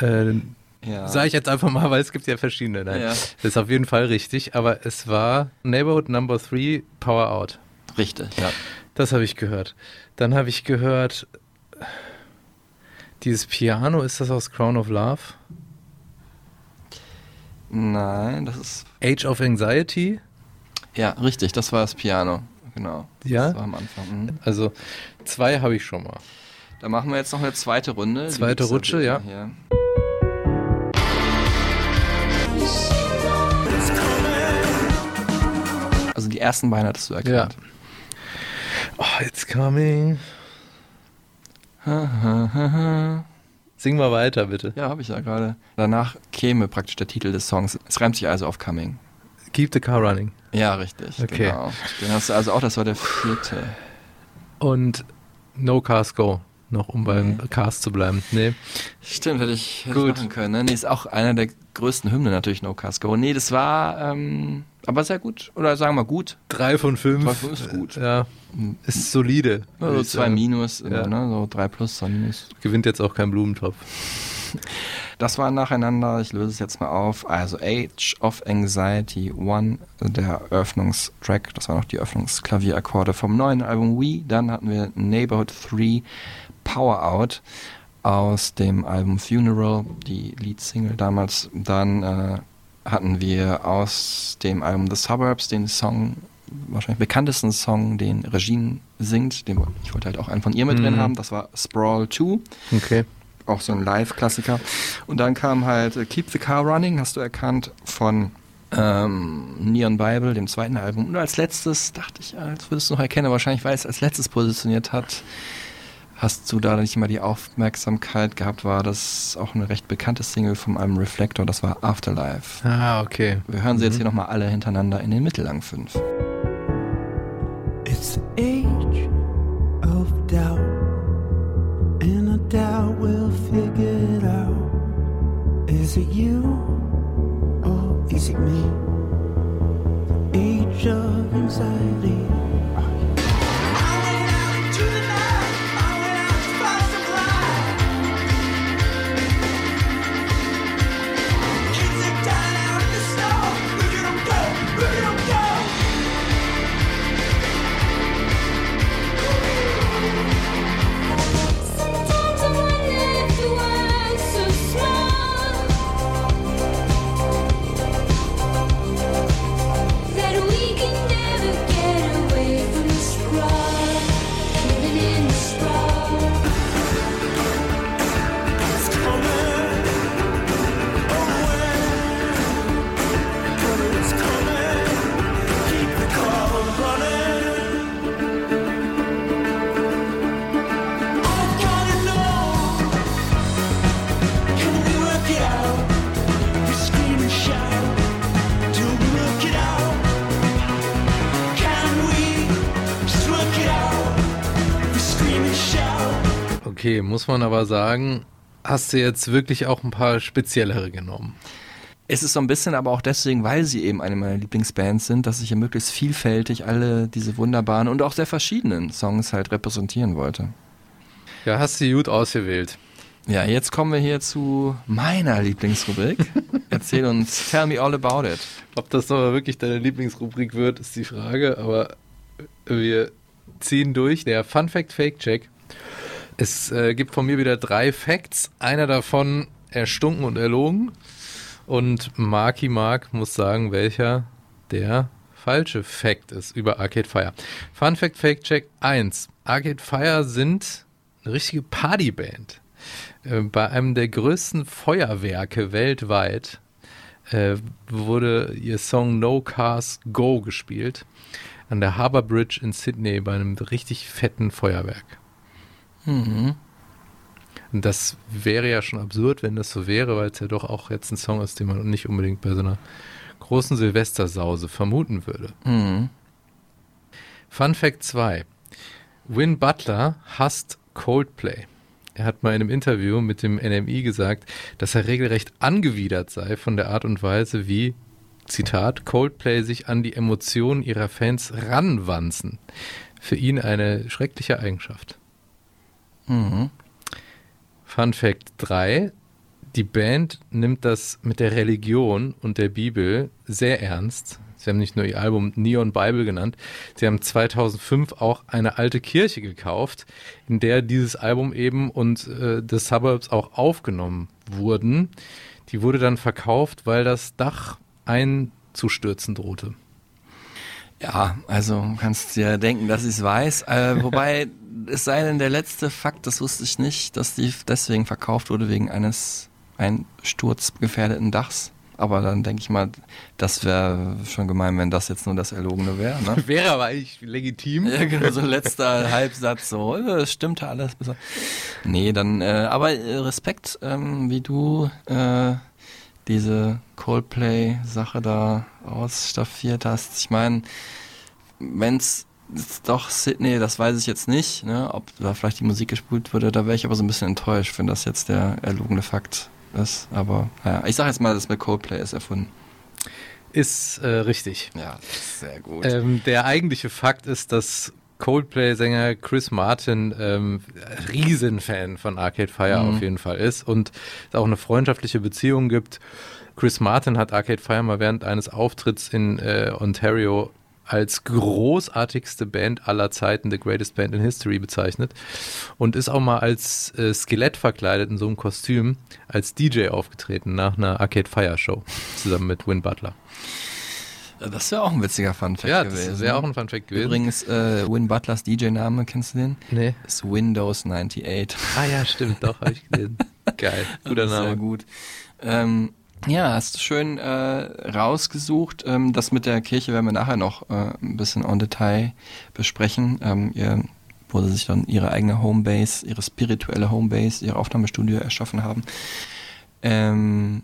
Äh, Ja. Sage ich jetzt einfach mal, weil es gibt ja verschiedene. Nein, Ja. das ist auf jeden Fall richtig, aber es war Neighborhood Number 3 Power Out. Richtig, ja. Das habe ich gehört. Dann habe ich gehört, dieses Piano, ist das aus Crown of Love? Nein, das ist. Age of Anxiety? Ja, richtig, das war das Piano. Genau. Ja? Das war am Anfang. Mhm. Also zwei habe ich schon mal. Da machen wir jetzt noch eine zweite Runde. Zweite Rutsche, ja. Hier. Also die ersten beiden hattest du erkannt. Oh, it's coming. Ha, ha, ha, ha. Sing mal weiter, bitte. Ja, habe ich ja gerade. Danach käme praktisch der Titel des Songs. Es reimt sich also auf Coming. Keep the car running. Ja, richtig. Okay. Genau. Den hast du also auch, das war der vierte. Und No Cars Go. Noch um beim Nee. Cars zu bleiben. Nee. Stimmt, hätte ich, hätte Gut. ich machen können. Ne? Nee, ist auch einer der größten Hymnen natürlich, No Cars Go. Nee, das war ähm, aber sehr gut. Oder sagen wir gut. Drei von fünf. Drei von fünf ist gut. Ja. Ist solide. Ja, würd so ich zwei sagen. Minus, Ja. ne? so drei Plus, zwei Minus. Gewinnt jetzt auch kein Blumentopf. Das war nacheinander, ich löse es jetzt mal auf. Also Age of Anxiety One, der Eröffnungstrack, das waren noch die Öffnungsklavierakkorde vom neuen Album We. Dann hatten wir Neighborhood 3 Power Out aus dem Album Funeral, die Leadsingle damals. Dann äh, hatten wir aus dem Album The Suburbs den Song, wahrscheinlich bekanntesten Song, den Regine singt. Den, ich wollte halt auch einen von ihr mit drin Mhm. haben, das war Sprawl 2 Okay. auch so ein Live-Klassiker. Und dann kam halt Keep the Car Running, hast du erkannt, von ähm, Neon Bible, dem zweiten Album. Und als letztes dachte ich, als würdest du noch erkennen, wahrscheinlich, weil es als letztes positioniert hat, hast du da nicht immer die Aufmerksamkeit gehabt, war das auch eine recht bekannte Single vom Album Reflector, das war Afterlife. Ah, okay. Wir hören sie jetzt hier nochmal alle hintereinander in den mittellangen fünf. It's the age of doubt, and I doubt we'll figure it out. Is it you or is it me? Age of anxiety. Okay, muss man aber sagen, hast du jetzt wirklich auch ein paar speziellere genommen. Es ist so ein bisschen aber auch deswegen, weil sie eben eine meiner Lieblingsbands sind, dass ich hier möglichst vielfältig alle diese wunderbaren und auch sehr verschiedenen Songs halt repräsentieren wollte. Ja, hast du gut ausgewählt. Ja, jetzt kommen wir hier zu meiner Lieblingsrubrik. Erzähl uns, tell me all about it. Ob das nochmal wirklich deine Lieblingsrubrik wird, ist die Frage, aber wir ziehen durch. Der Fun Fact Fake Check. Es äh, gibt von mir wieder drei Facts. Einer davon erstunken und erlogen. Und Marky Mark muss sagen, welcher der falsche Fact ist über Arcade Fire. Fun Fact Fake Check 1. Arcade Fire sind eine richtige Partyband. Äh, bei einem der größten Feuerwerke weltweit äh, wurde ihr Song No Cars Go gespielt an der Harbour Bridge in Sydney bei einem richtig fetten Feuerwerk. Mhm. Das wäre ja schon absurd, wenn das so wäre, weil es ja doch auch jetzt ein Song ist, den man nicht unbedingt bei so einer großen Silvestersause vermuten würde. Mhm. Fun Fact 2. Win Butler hasst Coldplay. Er hat mal in einem Interview mit dem NMI gesagt, dass er regelrecht angewidert sei von der Art und Weise, wie, Zitat, Coldplay sich an die Emotionen ihrer Fans ranwanzen. Für ihn eine schreckliche Eigenschaft. Mhm. Fun Fact 3. Die Band nimmt das mit der Religion und der Bibel sehr ernst. Sie haben nicht nur ihr Album Neon Bible genannt, sie haben 2005 auch eine alte Kirche gekauft, in der dieses Album eben und äh, The Suburbs auch aufgenommen wurden. Die wurde dann verkauft, weil das Dach einzustürzen drohte. Ja, also du kannst dir denken, dass ich es weiß. Äh, wobei, es sei denn, der letzte Fakt, das wusste ich nicht, dass die deswegen verkauft wurde, wegen eines einsturzgefährdeten Dachs. Aber dann denke ich mal, das wäre schon gemein, wenn das jetzt nur das Erlogene wäre. Ne? Wäre aber eigentlich legitim. Ja, genau, so ein letzter Halbsatz, so, äh, es stimmte alles. besser. Nee, dann, äh, aber äh, Respekt, ähm, wie du äh, diese Coldplay-Sache da ausstaffiert hast. Ich meine, wenn's doch Sydney, das weiß ich jetzt nicht, ne, ob da vielleicht die Musik gespult wurde, da wäre ich aber so ein bisschen enttäuscht, wenn das jetzt der erlogene Fakt ist. Aber naja, ich sag jetzt mal, das mit Coldplay ist erfunden. Ist äh, richtig. Ja, sehr gut. Ähm, der eigentliche Fakt ist, dass Coldplay-Sänger Chris Martin ähm, Riesenfan von Arcade Fire Mhm. auf jeden Fall ist und es auch eine freundschaftliche Beziehung gibt. Chris Martin hat Arcade Fire mal während eines Auftritts in äh, Ontario als großartigste Band aller Zeiten, the greatest band in history bezeichnet und ist auch mal als äh, Skelett verkleidet in so einem Kostüm als DJ aufgetreten nach einer Arcade Fire Show zusammen mit Win Butler. Das wäre auch ein witziger Funfact Ja, das gewesen. wäre auch ein Funfact gewesen. Übrigens, äh, Win Butlers DJ-Name, kennst du den? Nee. Ist Windows 98. Ah ja, stimmt, doch, habe ich gesehen. Geil, guter Sehr Name. gut. Ähm, ja, hast du schön äh, rausgesucht. Ähm, das mit der Kirche werden wir nachher noch äh, ein bisschen en Detail besprechen. Ähm, ihr, wo sie sich dann ihre eigene Homebase, ihre spirituelle Homebase, ihr Aufnahmestudio erschaffen haben. Ähm,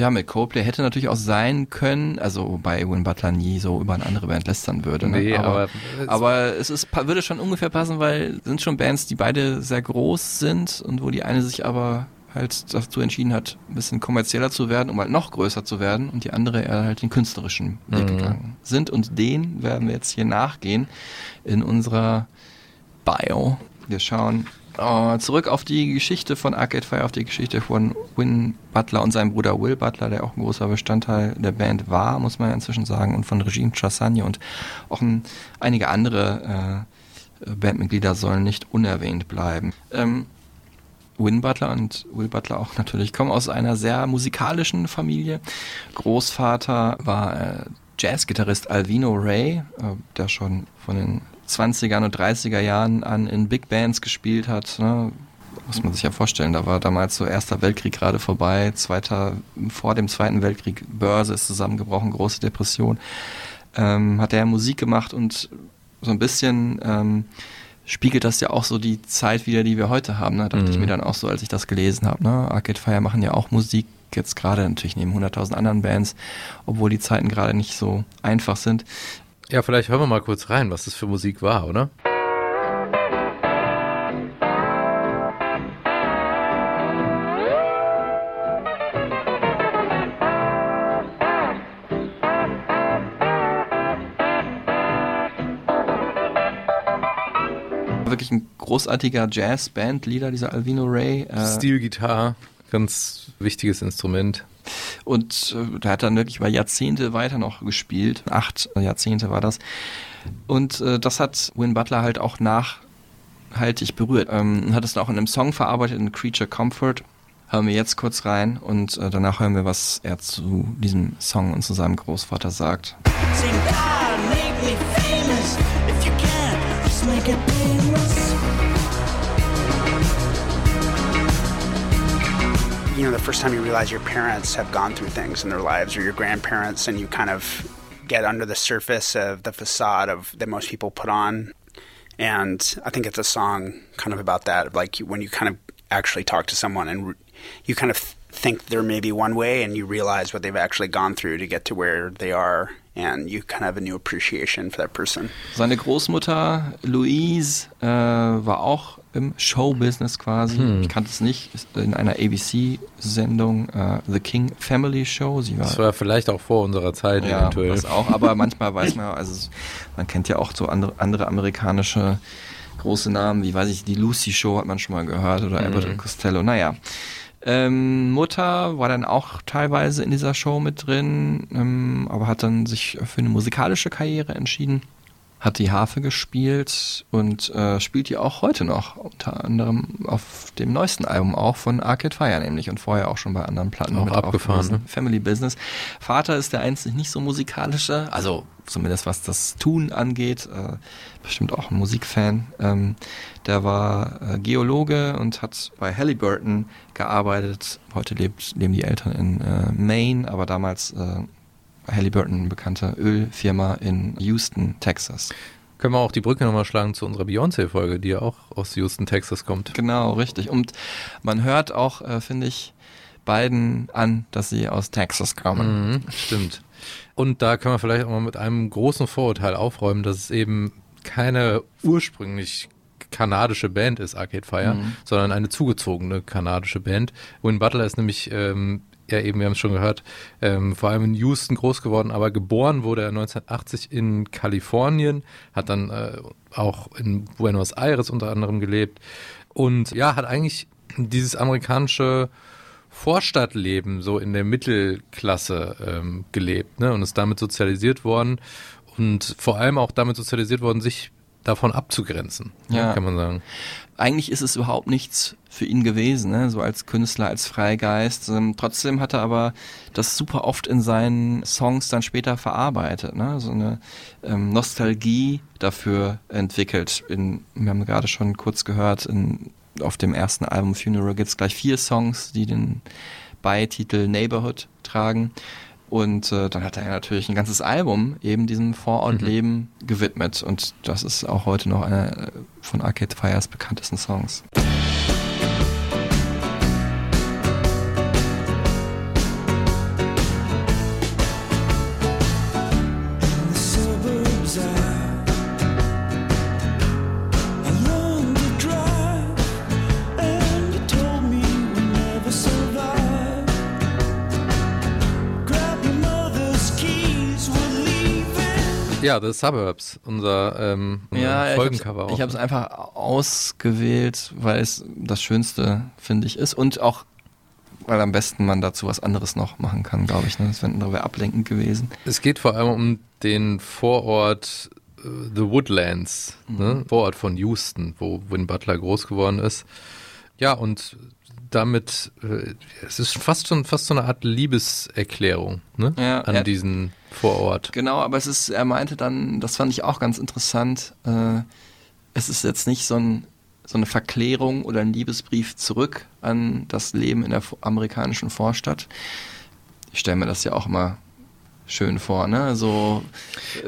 ja, mit Coldplay hätte natürlich auch sein können, also wobei Win Butler nie so über eine andere Band lästern würde. Ne? Nee, aber- aber es ist, würde schon ungefähr passen, weil sind schon Bands, die beide sehr groß sind und wo die eine sich aber halt dazu entschieden hat, ein bisschen kommerzieller zu werden, um halt noch größer zu werden und die andere eher halt den künstlerischen Weg Mhm. gegangen sind und den werden wir jetzt hier nachgehen in unserer Bio. Wir schauen äh, zurück auf die Geschichte von Arcade Fire, auf die Geschichte von Win Butler und seinem Bruder Will Butler, der auch ein großer Bestandteil der Band war, muss man ja inzwischen sagen, und von Regine Chassagne und auch ein, einige andere äh, Bandmitglieder sollen nicht unerwähnt bleiben. Ähm, Win Butler und Will Butler auch natürlich kommen aus einer sehr musikalischen Familie. Großvater war äh, Jazzgitarrist Alvino Ray, äh, der schon von den 20er und 30er Jahren an in Big Bands gespielt hat. Ne? Muss man sich ja vorstellen, da war damals so Erster Weltkrieg gerade vorbei, zweiter, vor dem Zweiten Weltkrieg, Börse ist zusammengebrochen, große Depression. Ähm, hat er Musik gemacht und so ein bisschen ähm, spiegelt das ja auch so die Zeit wieder, die wir heute haben. Ne? Dachte ich mir dann auch so, als ich das gelesen habe. Ne? Arcade Fire machen ja auch Musik, jetzt gerade natürlich neben 100.000 anderen Bands, obwohl die Zeiten gerade nicht so einfach sind. Ja, vielleicht hören wir mal kurz rein, was das für Musik war, oder? Wirklich ein großartiger Jazz-Band-Leader, dieser Alvino Ray. Äh, Stilgitarre, ganz wichtiges Instrument. Und äh, der hat dann wirklich über Jahrzehnte weiter noch gespielt. Acht Jahrzehnte war das. Und äh, das hat Win Butler halt auch nachhaltig berührt. Ähm, hat es dann auch in einem Song verarbeitet, in Creature Comfort. Hören wir jetzt kurz rein und äh, danach hören wir, was er zu diesem Song und zu seinem Großvater sagt. Sing God, make me famous. If you can, just make it painless. You know the first time you realize your parents have gone through things in their lives or your grandparents and you kind of get under the surface of the facade of that most people put on. And i think it's a song kind of about that like when you kind of actually talk to someone and re- you kind of think they're maybe one way and you realize what they've actually gone through to get to where they are and you kind of have a new appreciation for that person. Seine Großmutter Louise äh, war auch im Showbusiness quasi. Hm. Ich kannte es nicht. In einer ABC-Sendung äh, The King Family Show. Sie war Das war vielleicht auch vor unserer Zeit ja, eventuell. das auch. Aber manchmal weiß man, also man kennt ja auch so andere, andere amerikanische große Namen, wie weiß ich, die Lucy Show hat man schon mal gehört oder Abbott und Costello. Naja. Ähm, Mutter war dann auch teilweise in dieser Show mit drin, ähm, aber hat dann sich für eine musikalische Karriere entschieden, hat die Harfe gespielt und äh, spielt die auch heute noch, unter anderem auf dem neuesten Album auch von Arcade Fire nämlich und vorher auch schon bei anderen Platten Auch mit abgefahren, ne? Family Business. Vater ist der einzig nicht so musikalische, also zumindest was das Tun angeht, äh, bestimmt auch ein Musikfan. Ähm, der war äh, Geologe und hat bei Halliburton gearbeitet. Heute lebt, leben die Eltern in äh, Maine, aber damals äh, Halliburton, bekannte Ölfirma in Houston, Texas. Können wir auch die Brücke nochmal schlagen zu unserer Beyoncé-Folge, die ja auch aus Houston, Texas kommt. Genau, richtig. Und man hört auch, äh, finde ich, beiden an, dass sie aus Texas kommen. Mhm, stimmt. Und da können wir vielleicht auch mal mit einem großen Vorurteil aufräumen, dass es eben keine ursprünglich kanadische Band ist, Arcade Fire, Mhm. sondern eine zugezogene kanadische Band. Win Butler ist nämlich, ähm, ja eben, wir haben es schon gehört, ähm, vor allem in Houston groß geworden, aber geboren wurde er 1980 in Kalifornien, hat dann äh, auch in Buenos Aires unter anderem gelebt und ja, hat eigentlich dieses amerikanische Vorstadtleben so in der Mittelklasse ähm, gelebt ne? und ist damit sozialisiert worden und vor allem auch damit sozialisiert worden, sich davon abzugrenzen, ne, Ja. kann man sagen. Eigentlich ist es überhaupt nichts für ihn gewesen, ne? so als Künstler, als Freigeist. Ähm, trotzdem hat er aber das super oft in seinen Songs dann später verarbeitet, ne? so eine ähm, Nostalgie dafür entwickelt. In, wir haben gerade schon kurz gehört, in, auf dem ersten Album Funeral gibt es gleich vier Songs, die den Beititel Neighborhood tragen. Und äh, dann hat er ja natürlich ein ganzes Album eben diesem Vorortleben gewidmet. Und das ist auch heute noch einer äh, von Arcade Fires bekanntesten Songs. Ja, The Suburbs, unser ähm, Ja, Folgencover ich habe es einfach ausgewählt, weil es das Schönste, finde ich, ist. Und auch, weil am besten man dazu was anderes noch machen kann, glaube ich. Ne? Das wäre wär ablenkend gewesen. Es geht vor allem um den Vorort äh, The Woodlands, ne? Vorort von Houston, wo Win Butler groß geworden ist. Ja, und damit, äh, es ist fast schon fast so eine Art Liebeserklärung ne? Ja, an ja. diesen Vorort. Genau, aber es ist, er meinte dann, das fand ich auch ganz interessant, äh, es ist jetzt nicht so, ein, so eine Verklärung oder ein Liebesbrief zurück an das Leben in der amerikanischen Vorstadt. Ich stelle mir das ja auch immer schön vor, ne? So,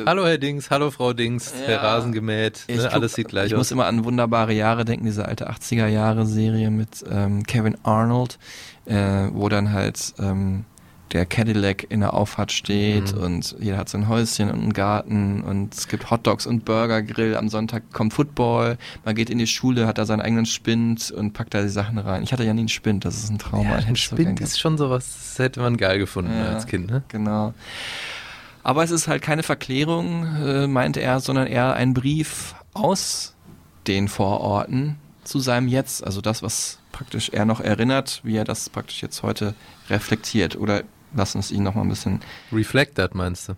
Hallo Herr Dings, hallo Frau Dings, Ja. der Rasen gemäht, Ich ne? guck- alles sieht gleich Ich aus. muss immer an wunderbare Jahre denken, diese alte 80er Jahre Serie mit ähm, Kevin Arnold, äh, wo dann halt ähm, der Cadillac in der Auffahrt steht Mhm. und jeder hat sein Häuschen und einen Garten und es gibt Hotdogs und Burger Grill. Am Sonntag kommt Football, man geht in die Schule, hat da seinen eigenen Spind und packt da die Sachen rein. Ich hatte ja nie einen Spind, das ist ein Trauma. ja, ein hätte so Spind ist schon sowas, das hätte man geil gefunden Ja. als Kind, ne? Genau. Aber es ist halt keine Verklärung, äh, meinte er, sondern eher ein Brief aus den Vororten zu seinem Jetzt. Also das, was praktisch er noch erinnert, wie er das praktisch jetzt heute reflektiert. Oder lass uns ihn noch mal ein bisschen. Reflect that, meinst du?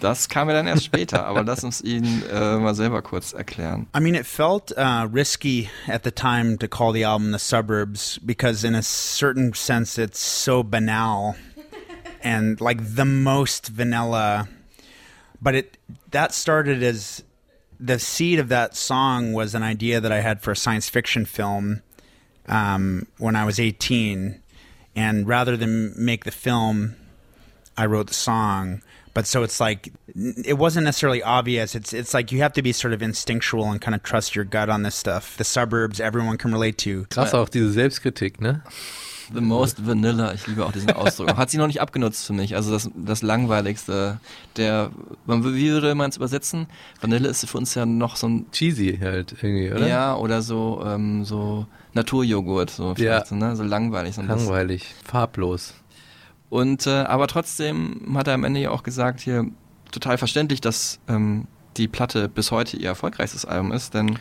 Das kam ja dann erst später, aber lass uns ihn äh, mal selber kurz erklären. I mean, it felt uh, risky at the time to call the album The Suburbs because, in a certain sense, it's so banal and like the most vanilla. But it that started as the seed of that song was an idea that I had for a science fiction film um, when I was 18. And rather than make the film, I wrote the song. But so it's like it wasn't necessarily obvious. It's it's like you have to be sort of instinctual and kind of trust your gut on this stuff. The suburbs, everyone can relate to. Krass auch diese Selbstkritik, ne? The most vanilla, ich liebe auch diesen Ausdruck. Hat sie noch nicht abgenutzt für mich. Also das, das langweiligste. Der, wie würde man es übersetzen? Vanille ist für uns ja noch so ein Cheesy halt irgendwie, oder? Ja, oder so, ähm, so Naturjoghurt, so, Ja. ne? so langweilig. So ein bisschen. Langweilig, farblos. Und äh, aber trotzdem hat er am Ende ja auch gesagt, hier total verständlich, dass ähm, die Platte bis heute ihr erfolgreichstes Album ist, denn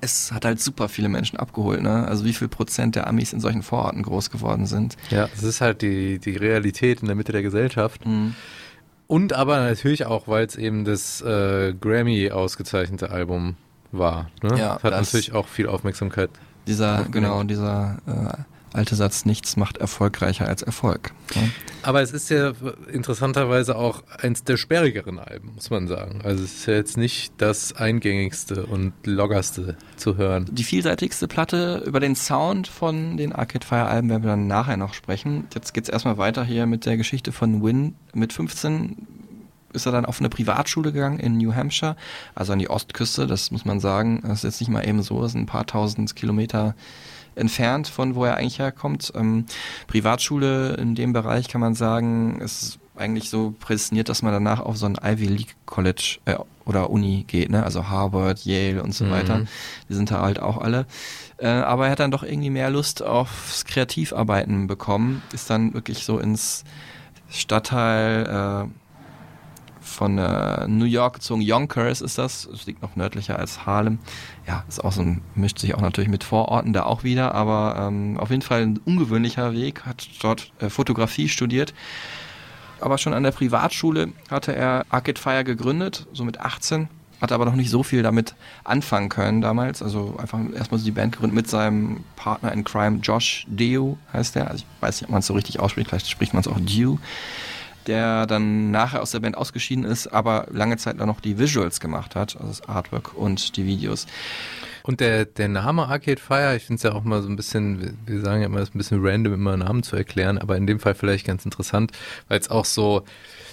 es hat halt super viele Menschen abgeholt, ne? Also wie viel Prozent der Amis in solchen Vororten groß geworden sind. Ja, es ist halt die, die Realität in der Mitte der Gesellschaft. Mhm. Und aber natürlich auch, weil es eben das äh, Grammy ausgezeichnete Album war. Ne? Ja, Hat das- natürlich auch viel Aufmerksamkeit. Dieser, Okay. genau, dieser äh, alte Satz, nichts macht erfolgreicher als Erfolg. Ja. Aber es ist ja interessanterweise auch eins der sperrigeren Alben, muss man sagen. Also es ist ja jetzt nicht das eingängigste und loggerste zu hören. Die vielseitigste Platte über den Sound von den Arcade Fire Alben werden wir dann nachher noch sprechen. Jetzt geht's erstmal weiter hier mit der Geschichte von Win. Mit 15 ist er dann auf eine Privatschule gegangen in New Hampshire, also an die Ostküste, das muss man sagen. Das ist jetzt nicht mal eben so, das sind ein paar tausend Kilometer entfernt von wo er eigentlich herkommt. Ähm, Privatschule in dem Bereich kann man sagen, ist eigentlich so prädestiniert, dass man danach auf so ein Ivy League College äh, oder Uni geht, ne? also Harvard, Yale und so Mhm. weiter. Die sind da halt auch alle. Äh, aber er hat dann doch irgendwie mehr Lust aufs Kreativarbeiten bekommen, ist dann wirklich so ins Stadtteil äh, von äh, New York gezogen. Yonkers ist das. Es liegt noch nördlicher als Harlem. Ja, ist auch so ein, mischt sich auch natürlich mit Vororten da auch wieder, aber ähm, auf jeden Fall ein ungewöhnlicher Weg. Hat dort äh, Fotografie studiert. Aber schon an der Privatschule hatte er Arcade Fire gegründet, so mit 18. Hatte aber noch nicht so viel damit anfangen können damals. Also einfach erstmal so die Band gegründet mit seinem Partner in Crime, Josh Deu heißt der. Also ich weiß nicht, ob man es so richtig ausspricht, vielleicht spricht man es auch Dew der dann nachher aus der Band ausgeschieden ist, aber lange Zeit dann noch die Visuals gemacht hat, also das Artwork und die Videos. Und der, der Name Arcade Fire, ich finde es ja auch mal so ein bisschen, wir- sagen ja immer, es ist ein bisschen random, immer Namen zu erklären, aber in dem Fall vielleicht ganz interessant, weil es auch so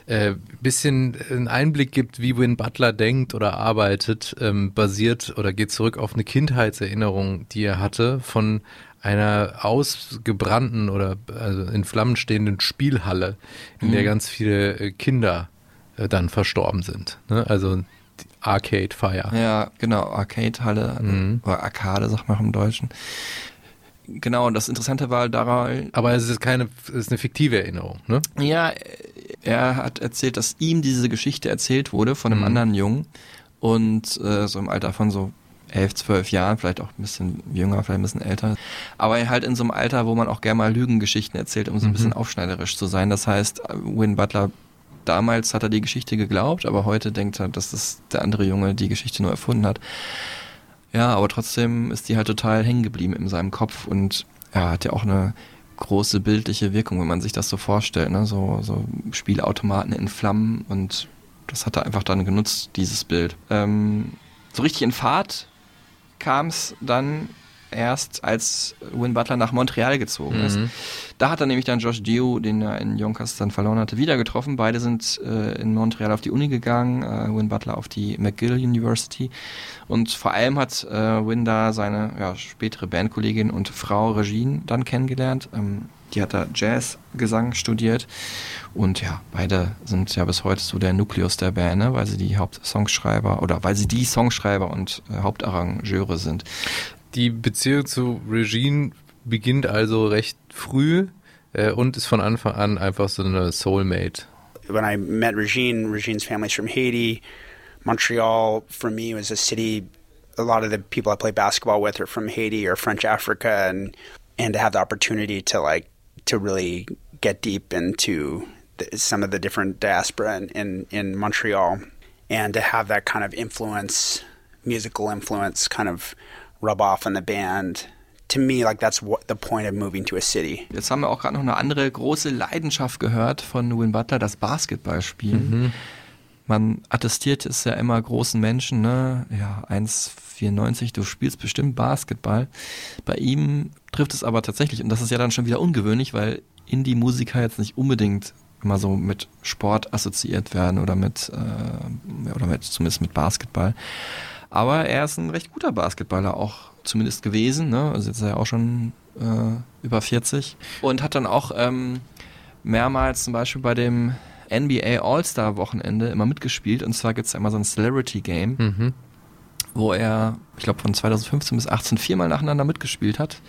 äh, bisschen einen Einblick gibt, wie Win Butler denkt oder arbeitet, ähm, basiert oder geht zurück auf eine Kindheitserinnerung, die er hatte von einer ausgebrannten oder also in Flammen stehenden Spielhalle, in der Mhm. ganz viele äh, Kinder äh, dann verstorben sind. Ne? Also Arcade Fire. Ja, genau, Arcade-Halle Mhm. oder Arcade, sagt man im Deutschen. Genau, und das Interessante war daran, Aber es ist keine, es ist eine fiktive Erinnerung, ne? ja, er hat erzählt, dass ihm diese Geschichte erzählt wurde von einem Mhm. anderen Jungen und äh, so im Alter von so elf, zwölf Jahren, vielleicht auch ein bisschen jünger, vielleicht ein bisschen älter. Aber halt in so einem Alter, wo man auch gerne mal Lügengeschichten erzählt, um so ein Mhm. bisschen aufschneiderisch zu sein. Das heißt, Win Butler damals hat er die Geschichte geglaubt, aber heute denkt er, dass das der andere Junge die Geschichte nur erfunden hat. Ja, aber trotzdem ist die halt total hängen geblieben in seinem Kopf und er hat ja auch eine große bildliche Wirkung, wenn man sich das so vorstellt, ne? So, so Spielautomaten in Flammen und das hat er einfach dann genutzt, dieses Bild. Ähm, so richtig in Fahrt kam es dann erst, als Win Butler nach Montreal gezogen ist. Mhm. Da hat er nämlich dann Josh Dio, den er in Yonkers dann verloren hatte, wieder getroffen. Beide sind äh, in Montreal auf die Uni gegangen, äh, Win Butler auf die McGill University. Und vor allem hat äh, Win da seine ja, spätere Bandkollegin und Frau Regine dann kennengelernt. Ähm, die hat da Jazzgesang studiert. Und ja, beide sind ja bis heute so der Nukleus der Band, ne? weil sie die Hauptsongschreiber oder weil sie die Songschreiber und äh, Hauptarrangeure sind. Die Beziehung zu Regine beginnt also recht früh äh, und ist von Anfang an einfach so eine Soulmate. when I met Regine, Regine's family's from Haiti. Montreal, for me, was a city. A lot of the people I play basketball with are from Haiti or French Africa, and and to have the opportunity to like to really get deep into the, some of the different diaspora in, in in Montreal, and to have that kind of influence, musical influence, kind of rub off on the band. To me, like that's what the point of moving to a city. Jetzt haben wir auch gerade noch eine andere große Leidenschaft gehört von Win Butler, das Basketballspielen. Mhm. Man attestiert es ja immer großen Menschen, ne? Ja, 1,94, du spielst bestimmt Basketball. Bei ihm trifft es aber tatsächlich, und das ist ja dann schon wieder ungewöhnlich, weil Indie-Musiker jetzt nicht unbedingt immer so mit Sport assoziiert werden oder mit, äh, oder mit, zumindest mit Basketball. Aber er ist ein recht guter Basketballer auch zumindest gewesen, ne? Also jetzt ist er auch schon äh, über 40 und hat dann auch ähm, mehrmals zum Beispiel bei dem NBA All-Star Wochenende immer mitgespielt und zwar gibt's da immer so ein Celebrity Game, Mhm. wo er, ich glaube von 2015 bis 18 viermal nacheinander mitgespielt hat,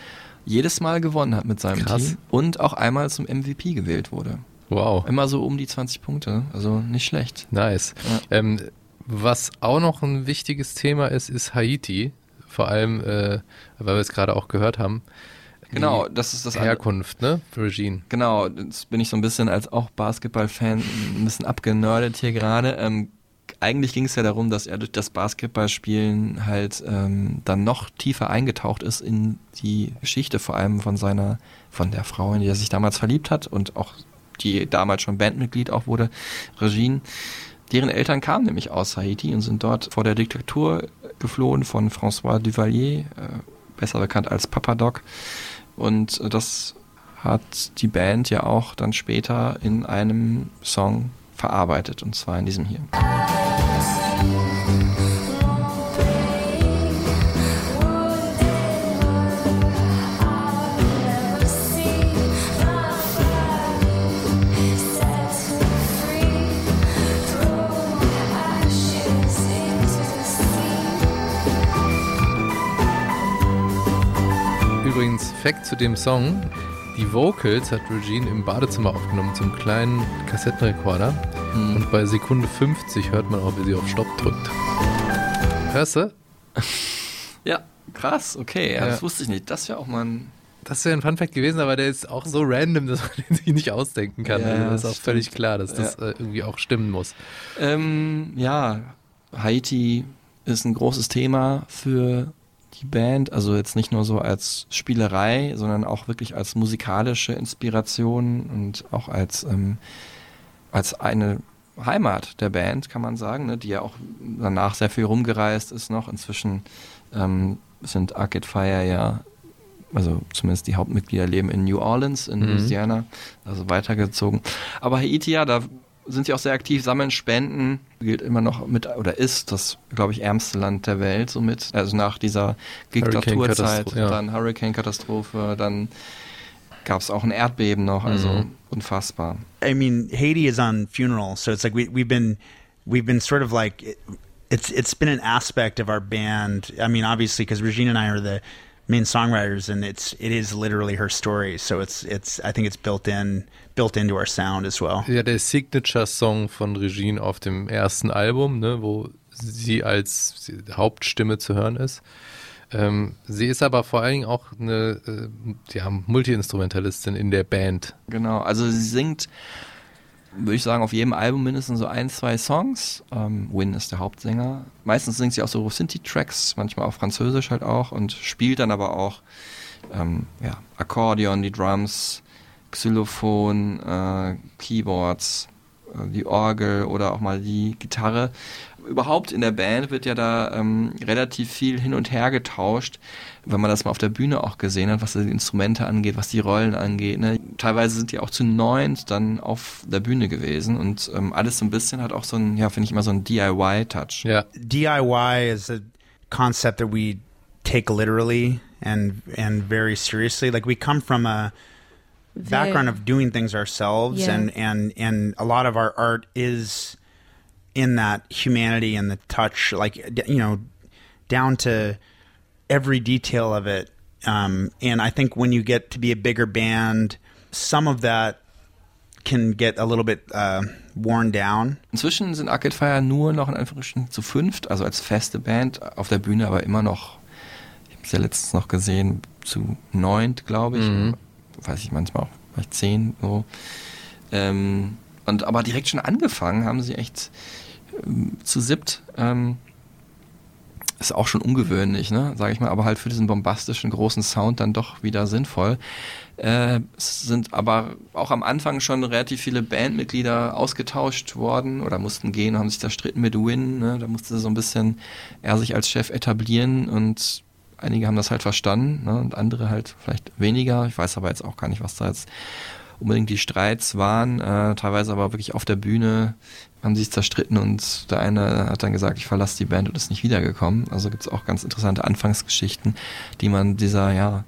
jedes Mal gewonnen hat mit seinem Krass. Team und auch einmal zum MVP gewählt wurde. Wow, Immer so um die 20 Punkte, also nicht schlecht. nice. Ähm, was auch noch ein wichtiges Thema ist, ist Haiti. Vor allem, äh, weil wir es gerade auch gehört haben. Genau, das ist das. Herkunft, ne? Regine. Genau, jetzt bin ich so ein bisschen als auch Basketball-Fan ein bisschen abgenördet hier gerade. Ähm, eigentlich ging es ja darum, dass er durch das Basketballspielen halt ähm, dann noch tiefer eingetaucht ist in die Geschichte, vor allem von seiner, von der Frau, in die er sich damals verliebt hat und auch die damals schon Bandmitglied auch wurde, Regine. Deren Eltern kamen nämlich aus Haiti und sind dort vor der Diktatur geflohen von François Duvalier, äh, besser bekannt als Papa Doc. Und das hat die Band ja auch dann später in einem Song verarbeitet, und zwar in diesem hier. Übrigens, Fact zu dem Song: Die Vocals hat Regine im Badezimmer aufgenommen zum kleinen Kassettenrekorder. Mhm. Und bei Sekunde 50 hört man auch, wie sie auf Stopp drückt. Hörst du? Ja, krass, okay, ja, Ja. das wusste ich nicht. Das wäre auch mal ein. Das wäre ein Funfact gewesen, aber der ist auch so random, dass man den sich nicht ausdenken kann. Ja, also das ist das auch völlig stimmt. klar, dass das äh, irgendwie auch stimmen muss. Ähm, ja, Haiti ist ein großes Thema für die Band. Also jetzt nicht nur so als Spielerei, sondern auch wirklich als musikalische Inspiration und auch als, ähm, als eine Heimat der Band, kann man sagen, ne, die ja auch danach sehr viel rumgereist ist noch. Inzwischen ähm, sind Arcade Fire ja, also zumindest die Hauptmitglieder leben in New Orleans, in Mhm. Louisiana, also weitergezogen. Aber Haiti, ja, da sind sie auch sehr aktiv, sammeln Spenden, gilt immer noch mit, oder ist das, glaube ich, ärmste Land der Welt somit. Also nach dieser Diktaturzeit, ja. dann Hurricane-Katastrophe, dann gab es auch ein Erdbeben noch, also Mhm. unfassbar. I mean, Haiti is on funeral, so it's like we we've been we've been sort of like it's it's been an aspect of our band. I mean, obviously, because Regina and I are the main songwriters, and it's it is literally her story. So it's it's I think it's built in built into our sound as well. Ja, der Signature-Song von Regine auf dem ersten Album, ne, wo sie als Hauptstimme zu hören ist. Ähm, sie ist aber vor allen Dingen auch eine äh, ja, Multi-Instrumentalistin in der Band. Genau, also sie singt, würde ich sagen, auf jedem Album mindestens so ein, zwei Songs. Ähm, Win ist der Hauptsänger. Meistens singt sie auch so Sinti-Tracks, manchmal auf Französisch halt auch und spielt dann aber auch ähm, ja, Akkordeon, die Drums, Xylophon, äh, Keyboards, äh, die Orgel oder auch mal die Gitarre. Überhaupt in der Band wird ja da ähm, relativ viel hin und her getauscht, wenn man das mal auf der Bühne auch gesehen hat, was die Instrumente angeht, was die Rollen angeht. Ne? Teilweise sind die auch zu neunt dann auf der Bühne gewesen und ähm, alles so ein bisschen hat auch so ein, ja, finde ich immer so ein DIY-Touch. Ja, DIY is a concept that we take literally and and very seriously. Like we come from a background of doing things ourselves Yeah. and and and a lot of our art is in that humanity and the touch like d- you know down to every detail of it um, and i think when you get to be a bigger band some of that can get a little bit uh, worn down Inzwischen sind Arcade Fire nur noch in Anführungsstrichen zu fünft, also als feste Band auf der Bühne, aber immer noch, ich habe es ja letztens noch gesehen, zu neunt, glaube ich. Mhm. Weiß ich manchmal auch, vielleicht zehn, so. Ähm, und aber direkt schon angefangen haben sie echt ähm, zu siebt. Ähm, ist auch schon ungewöhnlich, ne, sage ich mal, aber halt für diesen bombastischen großen Sound dann doch wieder sinnvoll. Äh, es sind aber auch am Anfang schon relativ viele Bandmitglieder ausgetauscht worden oder mussten gehen, haben sich zerstritten mit Win. Ne? Da musste so ein bisschen er sich als Chef etablieren und einige haben das halt verstanden ne? und andere halt vielleicht weniger. Ich weiß aber jetzt auch gar nicht, was da jetzt unbedingt die Streits waren. Äh, teilweise aber wirklich auf der Bühne haben sie sich zerstritten und der eine hat dann gesagt, ich verlasse die Band und ist nicht wiedergekommen. Also gibt es auch ganz interessante Anfangsgeschichten, die man dieser, ja,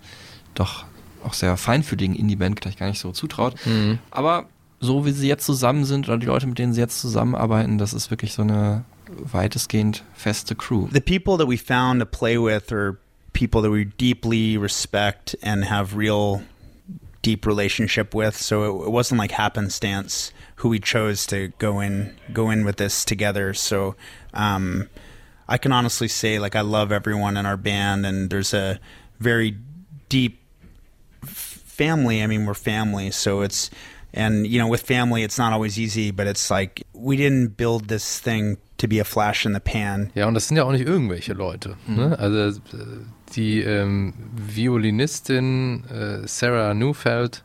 doch auch sehr feinfühligen Indie-Band gleich gar nicht so zutraut. Mhm. Aber so wie sie jetzt zusammen sind oder die Leute, mit denen sie jetzt zusammenarbeiten, das ist wirklich so eine weitestgehend feste Crew. the people that we found to play with are people that we deeply respect and have real deep relationship with. So it, it wasn't like happenstance who we chose to go in go in with this together. So um i can honestly say like i love everyone in our band and there's a very deep family. I mean we're family so it's and you know with family it's not always easy but it's like we didn't build this thing to be a flash in the pan. Ja, und das sind ja auch nicht irgendwelche Leute. Ne? Also äh, die ähm, Violinistin äh, Sarah Newfeld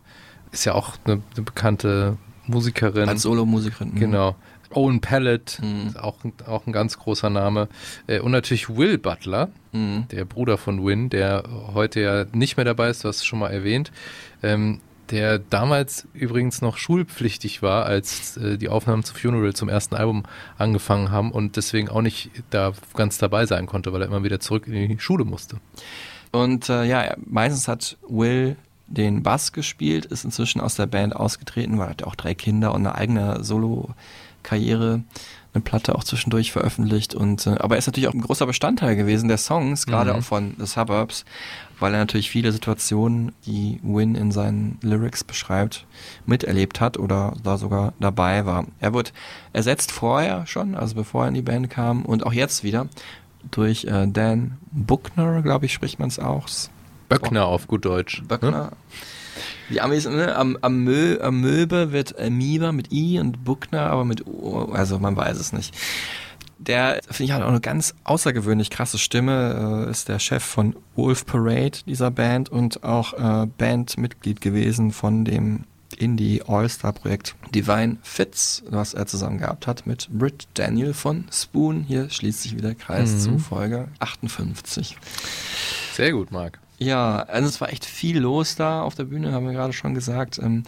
ist ja auch eine, eine bekannte Musikerin. Als Solomusikerin. mhm. Genau. Owen Pallett, Mhm. ist auch, ein- auch ein ganz großer Name. Äh, Und natürlich Will Butler, Mhm. der Bruder von Win, der heute ja nicht mehr dabei ist, du hast es schon mal erwähnt. Der damals übrigens noch schulpflichtig war, als äh, die Aufnahmen zu Funeral zum ersten Album angefangen haben und deswegen auch nicht da ganz dabei sein konnte, weil er immer wieder zurück in die Schule musste. Und äh, ja, meistens hat Will den Bass gespielt, ist inzwischen aus der Band ausgetreten, weil er hat auch drei Kinder und eine eigene Solo-Karriere, eine Platte auch zwischendurch veröffentlicht. Und äh, aber er ist natürlich auch ein großer Bestandteil gewesen der Songs, gerade Mhm. auch von The Suburbs, weil er natürlich viele Situationen, die Win in seinen Lyrics beschreibt, miterlebt hat oder da sogar dabei war. Er wurde ersetzt vorher schon, also bevor er in die Band kam und auch jetzt wieder durch äh, Dan Buckner, glaube ich, spricht man es auch. Böckner auf gut Deutsch. Ne? Böckner. Die Amis, ne? Am, am, Mö, am Möbe wird Amoeba mit I und Buckner aber mit U, also man weiß es nicht. Der, finde ich, hat auch eine ganz außergewöhnlich krasse Stimme, äh, ist der Chef von Wolf Parade, dieser Band, und auch äh, Bandmitglied gewesen von dem Indie All-Star-Projekt Divine Fits, was er zusammen gehabt hat mit Britt Daniel von Spoon. Hier schließt sich wieder Kreis Mhm. zu Folge 58. Sehr gut, Marc. Ja, also es war echt viel los da auf der Bühne, haben wir gerade schon gesagt. Ähm,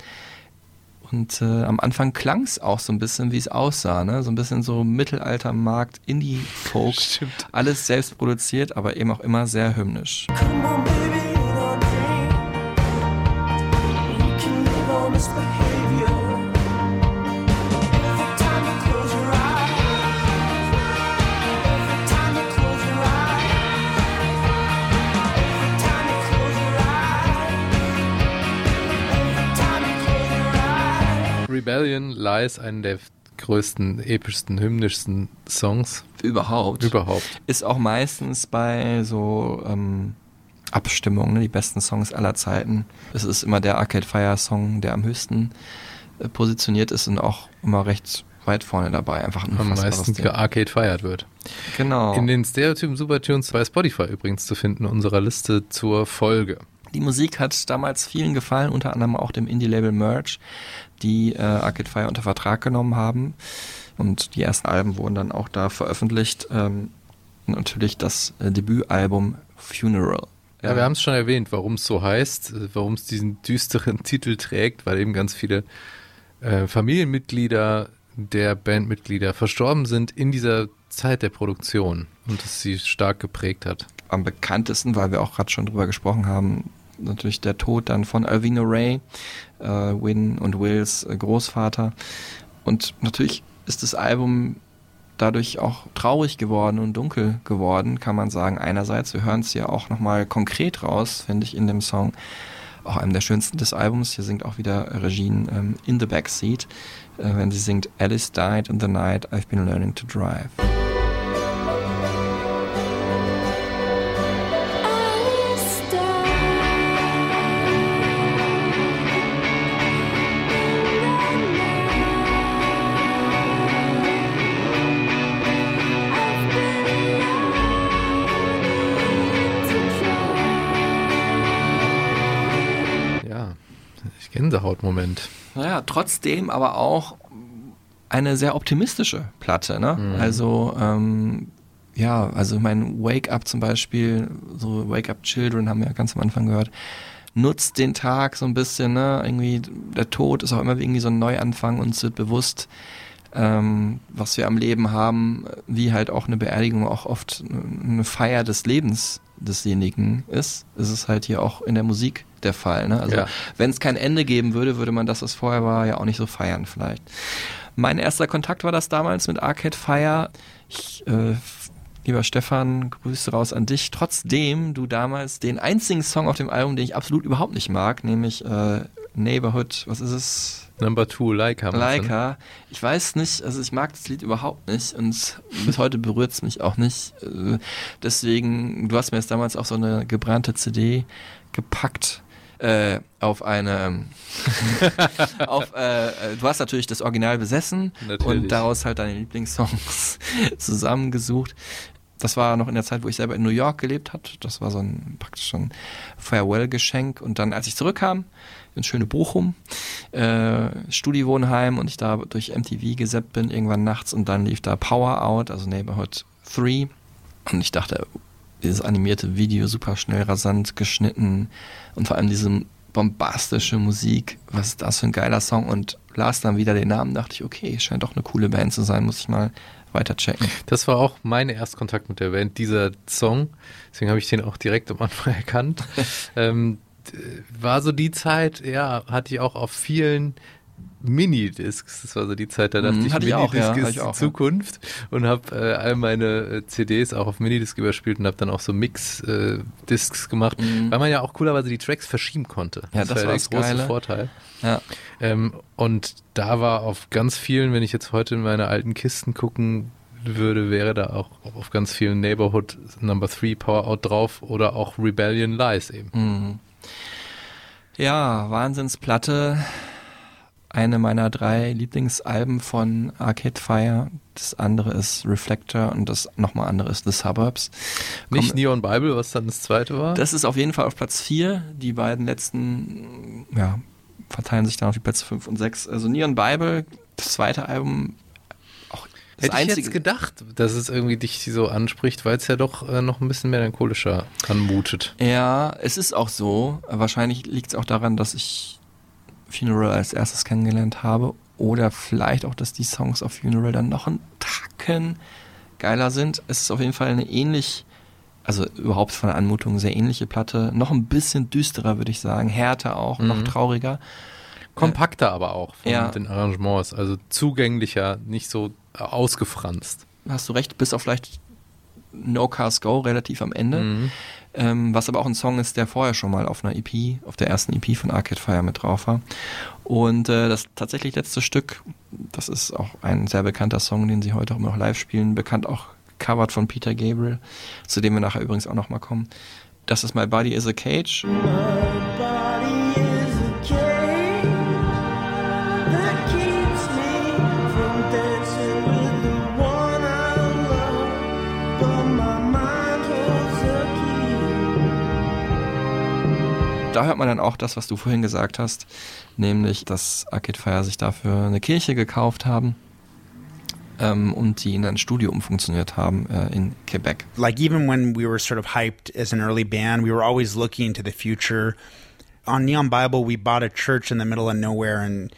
Und äh, am Anfang klang es auch so ein bisschen, wie es aussah, ne? So ein bisschen so Mittelaltermarkt, Indie-Folk. Stimmt. Alles selbst produziert, aber eben auch immer sehr hymnisch. Come on, baby, Rebellion Lies, einen der größten, epischsten, hymnischsten Songs Überhaupt. überhaupt. Ist auch meistens bei so ähm, Abstimmungen, ne? die besten Songs aller Zeiten. Es ist immer der Arcade Fire Song, der am höchsten äh, positioniert ist und auch immer recht weit vorne dabei. Einfach ein Am meisten Ding. gearcade feiert wird. Genau. In den Stereotypen Supertunes bei Spotify übrigens zu finden, unserer Liste zur Folge. Die Musik hat damals vielen gefallen, unter anderem auch dem Indie-Label Merch, die äh, Arcade Fire unter Vertrag genommen haben. Und die ersten Alben wurden dann auch da veröffentlicht. Ähm, natürlich das äh, Debütalbum Funeral. Ja, wir haben es schon erwähnt, warum es so heißt, äh, warum es diesen düsteren Titel trägt, weil eben ganz viele äh, Familienmitglieder der Bandmitglieder verstorben sind in dieser Zeit der Produktion und es sie stark geprägt hat. am bekanntesten, weil wir auch gerade schon drüber gesprochen haben, natürlich der Tod dann von Alvino Ray, äh, Win und Wills äh, Großvater. Und natürlich ist das Album dadurch auch traurig geworden und dunkel geworden, kann man sagen. Einerseits, wir hören es ja auch nochmal konkret raus, finde ich, in dem Song. Auch einem der schönsten des Albums. Hier singt auch wieder Regine ähm, in the Backseat, äh, wenn sie singt Alice died in the night I've been learning to drive. Gänsehautmoment. Naja, trotzdem aber auch eine sehr optimistische Platte, ne? Mhm. Also, ähm, ja, also mein Wake Up zum Beispiel, so Wake Up Children haben wir ja ganz am Anfang gehört, nutzt den Tag so ein bisschen, ne? Irgendwie, der Tod ist auch immer irgendwie so ein Neuanfang, uns wird bewusst, ähm, was wir am Leben haben, wie halt auch eine Beerdigung auch oft eine Feier des Lebens desjenigen ist, ist es halt hier auch in der Musik der Fall. Ne? Also Ja. wenn es kein Ende geben würde, würde man das, was vorher war, ja auch nicht so feiern vielleicht. Mein erster Kontakt war das damals mit Arcade Fire. Ich, äh, lieber Stefan, Grüße raus an dich. Trotzdem du damals den einzigen Song auf dem Album, den ich absolut überhaupt nicht mag, nämlich äh, Neighborhood, was ist es? Number Two, Leica. ne? Leica. Ich weiß nicht, also ich mag das Lied überhaupt nicht und bis heute berührt es mich auch nicht. Äh, Deswegen, du hast mir jetzt damals auch so eine gebrannte CD gepackt. Äh, auf eine, auf, äh, äh, du hast natürlich das Original besessen Natürlich. und daraus halt deine Lieblingssongs zusammengesucht. Das war noch in der Zeit, wo ich selber in New York gelebt habe. Das war so ein praktisch so ein Farewell-Geschenk. Und dann, als ich zurückkam, ins schöne Bochum, äh, Studiewohnheim und ich da durch MTV gesappt bin, irgendwann nachts und dann lief da Power Out, also Neighborhood 3. Und ich dachte, dieses animierte Video, super schnell, rasant geschnitten und vor allem diese bombastische Musik, was ist das für ein geiler Song und las dann wieder den Namen, dachte ich, okay, scheint doch eine coole Band zu sein, muss ich mal weiter checken. Das war auch mein Erstkontakt mit der Band, dieser Song. Deswegen habe ich den auch direkt am Anfang erkannt. ähm, war so die Zeit, ja, hatte ich auch auf vielen Minidiscs. Das war so die Zeit, da dachte Mhm, ich, hatte ich auch, ja, Minidisc ist ich auch, die ja. Zukunft und habe äh, all meine äh, CDs auch auf Minidisc überspielt und habe dann auch so Mix-Discs gemacht, Mhm. weil man ja auch coolerweise die Tracks verschieben konnte. Ja, das war war der das große Geile. Vorteil. Ja. Ähm, und da war auf ganz vielen, wenn ich jetzt heute in meine alten Kisten gucken würde, wäre da auch auf ganz vielen Neighborhood Number 3 Power Out drauf oder auch Rebellion Lies eben. Mhm. Ja, Wahnsinnsplatte. Eine meiner drei Lieblingsalben von Arcade Fire. Das andere ist Reflector und das nochmal andere ist The Suburbs. Nicht Komm- Neon Bible, was dann das zweite war. Das ist auf jeden Fall auf Platz 4. Die beiden letzten, ja, verteilen sich dann auf die Plätze 5 und 6. Also Neon Bible, das zweite Album, das Hätte ich jetzt gedacht, dass es irgendwie dich so anspricht, weil es ja doch äh, noch ein bisschen melancholischer anmutet. Ja, es ist auch so. Wahrscheinlich liegt es auch daran, dass ich Funeral als erstes kennengelernt habe. Oder vielleicht auch, dass die Songs auf Funeral dann noch einen Tacken geiler sind. Es ist auf jeden Fall eine ähnlich, also überhaupt von der Anmutung sehr ähnliche Platte. Noch ein bisschen düsterer, würde ich sagen. Härter auch, noch Mhm. trauriger. Kompakter aber auch von Ja. den Arrangements, also zugänglicher, nicht so ausgefranst. Hast du recht, bis auf vielleicht No Cars Go relativ am Ende. Mhm. Ähm, was aber auch ein Song ist, der vorher schon mal auf einer EP, auf der ersten EP von Arcade Fire mit drauf war. Und äh, das tatsächlich letzte Stück, das ist auch ein sehr bekannter Song, den sie heute auch immer noch live spielen, bekannt auch covered von Peter Gabriel, zu dem wir nachher übrigens auch nochmal kommen. Das ist My Body is a Cage. Da hört man dann auch das, was du vorhin gesagt hast, nämlich, dass Arcade Fire sich dafür eine Kirche gekauft haben ähm, und die in ein Studio umfunktioniert haben äh, in Quebec. like even when we were sort of hyped as an early band, we were always looking to the future. On Neon Bible, we bought a church in the middle of nowhere and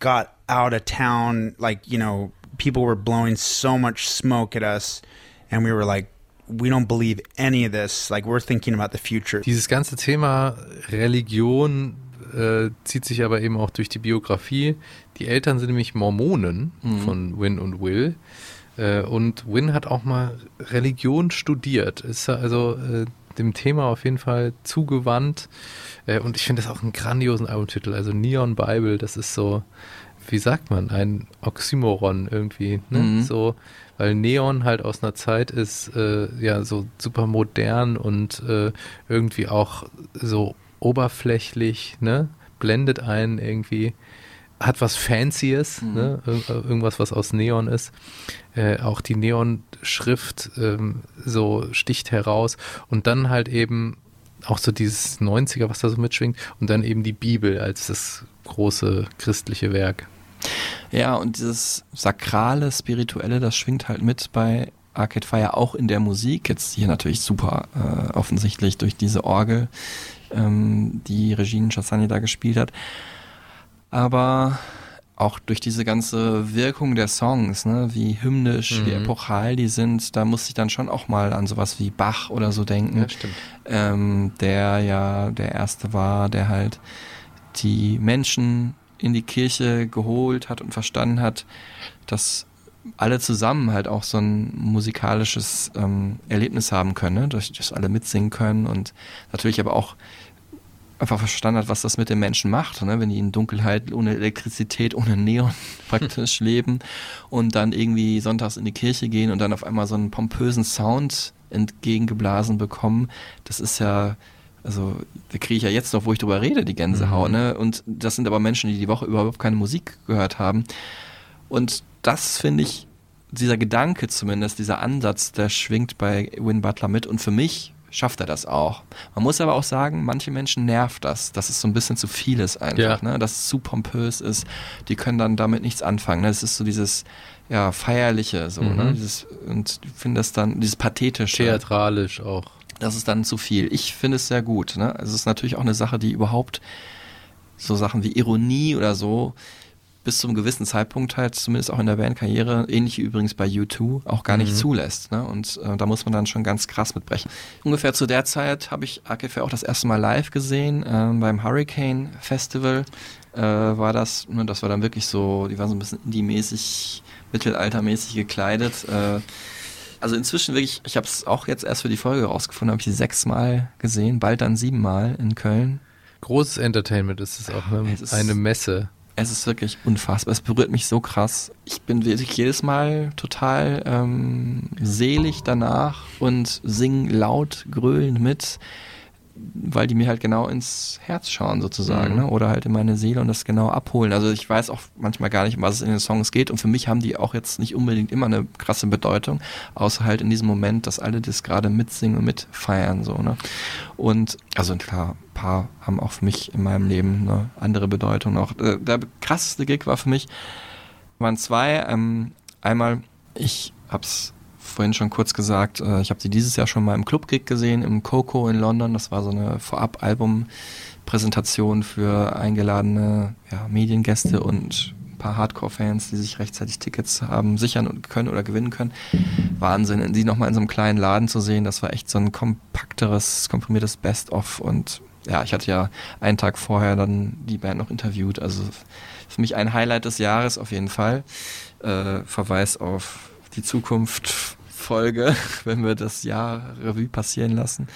got out of town. Like, you know, people were blowing so much smoke at us, and we were like, we don't believe any of this. Like, we're thinking about the future. Dieses ganze Thema Religion äh, zieht sich aber eben auch durch die Biografie. Die Eltern sind nämlich Mormonen von Win und Will. Äh, und Win hat auch mal Religion studiert. Ist also äh, dem Thema auf jeden Fall zugewandt. Äh, und ich finde das auch einen grandiosen Albumtitel. Also Neon Bible, das ist so, wie sagt man, ein Oxymoron irgendwie. Ne? Mhm. So, weil Neon halt aus einer Zeit ist, äh, ja, so super modern und äh, irgendwie auch so oberflächlich, ne? Blendet einen irgendwie, hat was Fancyes, Mhm. ne? Ir irgendwas, was aus Neon ist. Äh, auch die Neon-Schrift ähm, so sticht heraus und dann halt eben auch so dieses 90er, was da so mitschwingt und dann eben die Bibel als das große christliche Werk. Ja, und dieses sakrale, spirituelle, das schwingt halt mit bei Arcade Fire auch in der Musik. Jetzt hier natürlich super äh, offensichtlich durch diese Orgel, ähm, die Regine Chassani da gespielt hat. Aber auch durch diese ganze Wirkung der Songs, ne, wie hymnisch, wie Mhm. epochal die sind, da muss ich dann schon auch mal an sowas wie Bach oder so denken Ja, stimmt. ähm, der ja der erste war, der halt die Menschen in die Kirche geholt hat und verstanden hat, dass alle zusammen halt auch so ein musikalisches ähm, Erlebnis haben können, ne? durch das alle mitsingen können und natürlich aber auch einfach verstanden hat, was das mit den Menschen macht, ne? wenn die in Dunkelheit, ohne Elektrizität, ohne Neon praktisch leben und dann irgendwie sonntags in die Kirche gehen und dann auf einmal so einen pompösen Sound entgegengeblasen bekommen. Das ist ja Also da kriege ich ja jetzt noch, wo ich drüber rede, die Gänsehaut. Mhm. Ne? Und das sind aber Menschen, die die Woche überhaupt keine Musik gehört haben. Und das finde ich, dieser Gedanke zumindest, dieser Ansatz, der schwingt bei Win Butler mit. Und für mich schafft er das auch. Man muss aber auch sagen, manche Menschen nervt das, dass es so ein bisschen zu viel ist einfach, Ja. ne? dass es zu pompös ist. Die können dann damit nichts anfangen. Ne? Es ist so dieses ja, feierliche, so, Mhm. ne? Dieses, und ich finde das dann, dieses pathetische. Theatralisch auch. Das ist dann zu viel. Ich finde es sehr gut. Ne? Es ist natürlich auch eine Sache, die überhaupt so Sachen wie Ironie oder so bis zum gewissen Zeitpunkt halt, zumindest auch in der Bandkarriere, ähnlich übrigens bei U2, auch gar nicht Mhm. zulässt. Ne? Und äh, da muss man dann schon ganz krass mitbrechen. Ungefähr zu der Zeit habe ich AKF auch das erste Mal live gesehen, ähm, beim Hurricane Festival äh, war das, ne, das war dann wirklich so, die waren so ein bisschen indie-mäßig, mittelaltermäßig gekleidet. Also inzwischen wirklich, ich habe es auch jetzt erst für die Folge rausgefunden, habe ich sie sechsmal gesehen, bald dann siebenmal in Köln. Großes Entertainment ist es auch, ne? Es ist- Eine Messe. Es ist wirklich unfassbar. Es berührt mich so krass. Ich bin wirklich jedes Mal total ähm, selig danach und sing laut, gröhlend mit, weil die mir halt genau ins Herz schauen sozusagen, Mhm. ne? oder halt in meine Seele und das genau abholen. Also ich weiß auch manchmal gar nicht, um was es in den Songs geht und für mich haben die auch jetzt nicht unbedingt immer eine krasse Bedeutung, außer halt in diesem Moment, dass alle das gerade mitsingen und mitfeiern so. Ne? Und also klar, ein paar haben auch für mich in meinem Leben eine andere Bedeutung noch. Äh, Der krasseste Gig war für mich, waren zwei. Ähm, einmal, ich hab's vorhin schon kurz gesagt, äh, ich habe sie dieses Jahr schon mal im Club-Gig gesehen, im Coco in London. Das war so eine Vorab-Album-Präsentation für eingeladene ja, Mediengäste und ein paar Hardcore-Fans, die sich rechtzeitig Tickets haben sichern und können oder gewinnen können. Wahnsinn, die nochmal in so einem kleinen Laden zu sehen, das war echt so ein kompakteres, komprimiertes Best-of und ja, ich hatte ja einen Tag vorher dann die Band noch interviewt, also für mich ein Highlight des Jahres auf jeden Fall. Äh, Verweis auf die Zukunft Folge, wenn wir das Jahr Revue passieren lassen.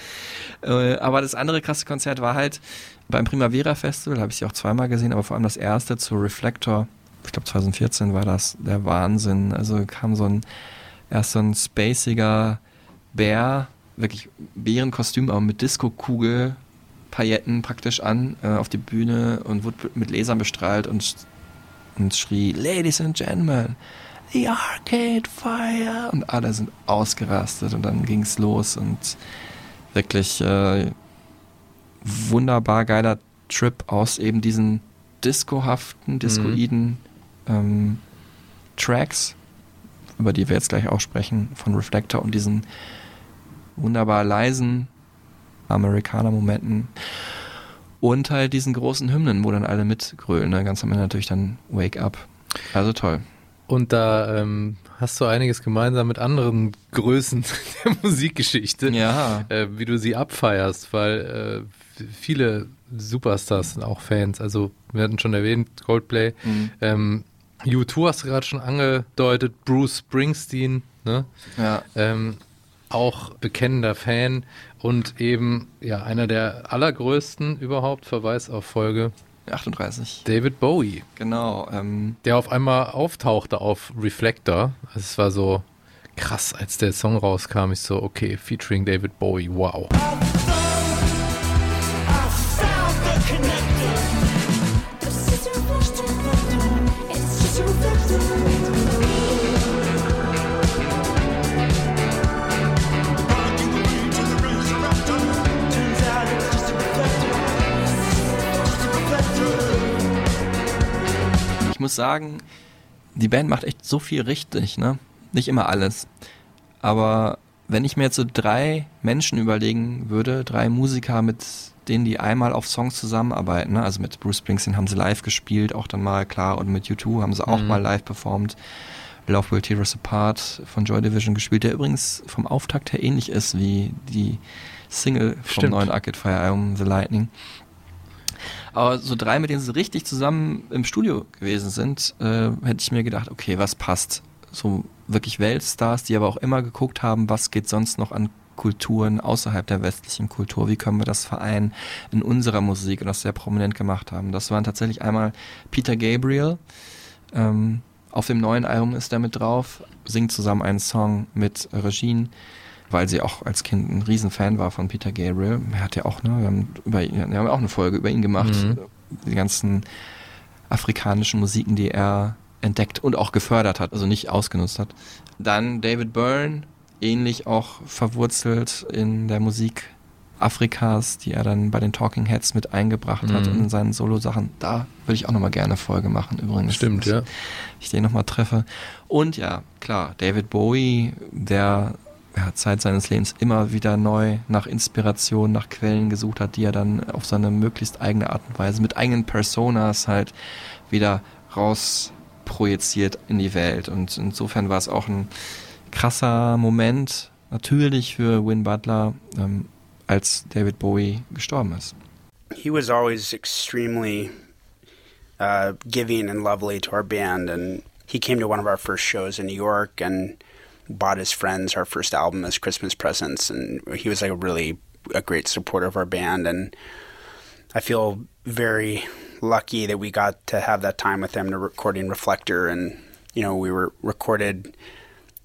Äh, aber das andere krasse Konzert war halt beim Primavera Festival, habe ich sie auch zweimal gesehen, aber vor allem das erste zu Reflector, ich glaube 2014 war das der Wahnsinn. Also kam so ein erst so ein spaciger Bär, wirklich Bärenkostüm, aber mit Disco-Kugel, Pailletten praktisch an, äh, auf die Bühne und wurde mit Lasern bestrahlt und, und schrie, Ladies and Gentlemen, the Arcade Fire! Und alle sind ausgerastet und dann ging's los und wirklich äh, wunderbar geiler Trip aus eben diesen discohaften, discoiden ähm, Tracks, über die wir jetzt gleich auch sprechen, von Reflector und diesen wunderbar leisen Amerikaner-Momenten und halt diesen großen Hymnen, wo dann alle mitgrölen. Ne? Ganz am Ende natürlich dann Wake Up. Also toll. Und da ähm, hast du einiges gemeinsam mit anderen Größen der Musikgeschichte, Ja. äh, wie du sie abfeierst, weil äh, viele Superstars sind auch Fans. Also wir hatten schon erwähnt, Coldplay. Mhm. Ähm, U2 hast du gerade schon angedeutet, Bruce Springsteen, ne? Ja. ähm, auch bekennender Fan und eben ja einer der allergrößten überhaupt, Verweis auf Folge, 38. David Bowie, Genau. Ähm, der auf einmal auftauchte auf Reflector. Also es war so krass, als der Song rauskam, ich so, okay, featuring David Bowie, wow. Muss sagen, die Band macht echt so viel richtig, ne? Nicht immer alles. Aber wenn ich mir jetzt so drei Menschen überlegen würde, drei Musiker, mit denen die einmal auf Songs zusammenarbeiten, ne? also mit Bruce Springsteen haben sie live gespielt, auch dann mal klar, und mit U2 haben sie auch Mhm. mal live performt. Love Will Tear Us Apart von Joy Division gespielt, der übrigens vom Auftakt her ähnlich ist wie die Single vom Stimmt. neuen Arcade Fire Album The Lightning. Aber so drei, mit denen sie richtig zusammen im Studio gewesen sind, äh, hätte ich mir gedacht, okay, was passt? So wirklich Weltstars, die aber auch immer geguckt haben, was geht sonst noch an Kulturen außerhalb der westlichen Kultur, wie können wir das vereinen in unserer Musik und das sehr prominent gemacht haben. Das waren tatsächlich einmal Peter Gabriel, ähm, auf dem neuen Album ist er mit drauf, singt zusammen einen Song mit Regine weil sie auch als Kind ein Riesenfan war von Peter Gabriel. Er hat ja auch, ne, wir haben, über, ihn- wir haben auch eine Folge über ihn gemacht. Mhm. Die ganzen afrikanischen Musiken, die er entdeckt und auch gefördert hat, also nicht ausgenutzt hat. Dann David Byrne, ähnlich auch verwurzelt in der Musik Afrikas, die er dann bei den Talking Heads mit eingebracht hat Mhm. und in seinen Solo-Sachen. Da würde ich auch nochmal gerne eine Folge machen, übrigens. Stimmt, ja. Ich den nochmal treffe. Und ja, klar, David Bowie, der ja, Zeit seines Lebens immer wieder neu nach Inspiration, nach Quellen gesucht hat, die er dann auf seine möglichst eigene Art und Weise mit eigenen Personas halt wieder raus projiziert in die Welt. Und insofern war es auch ein krasser Moment, natürlich für Win Butler, ähm, als David Bowie gestorben ist. he was always extremely uh, giving and lovely to our band, and he came to one of our first shows in New York and bought his friends our first album as Christmas presents, and he was like a really a great supporter of our band, and I feel very lucky that we got to have that time with him to recording Reflector, and you know we were recorded.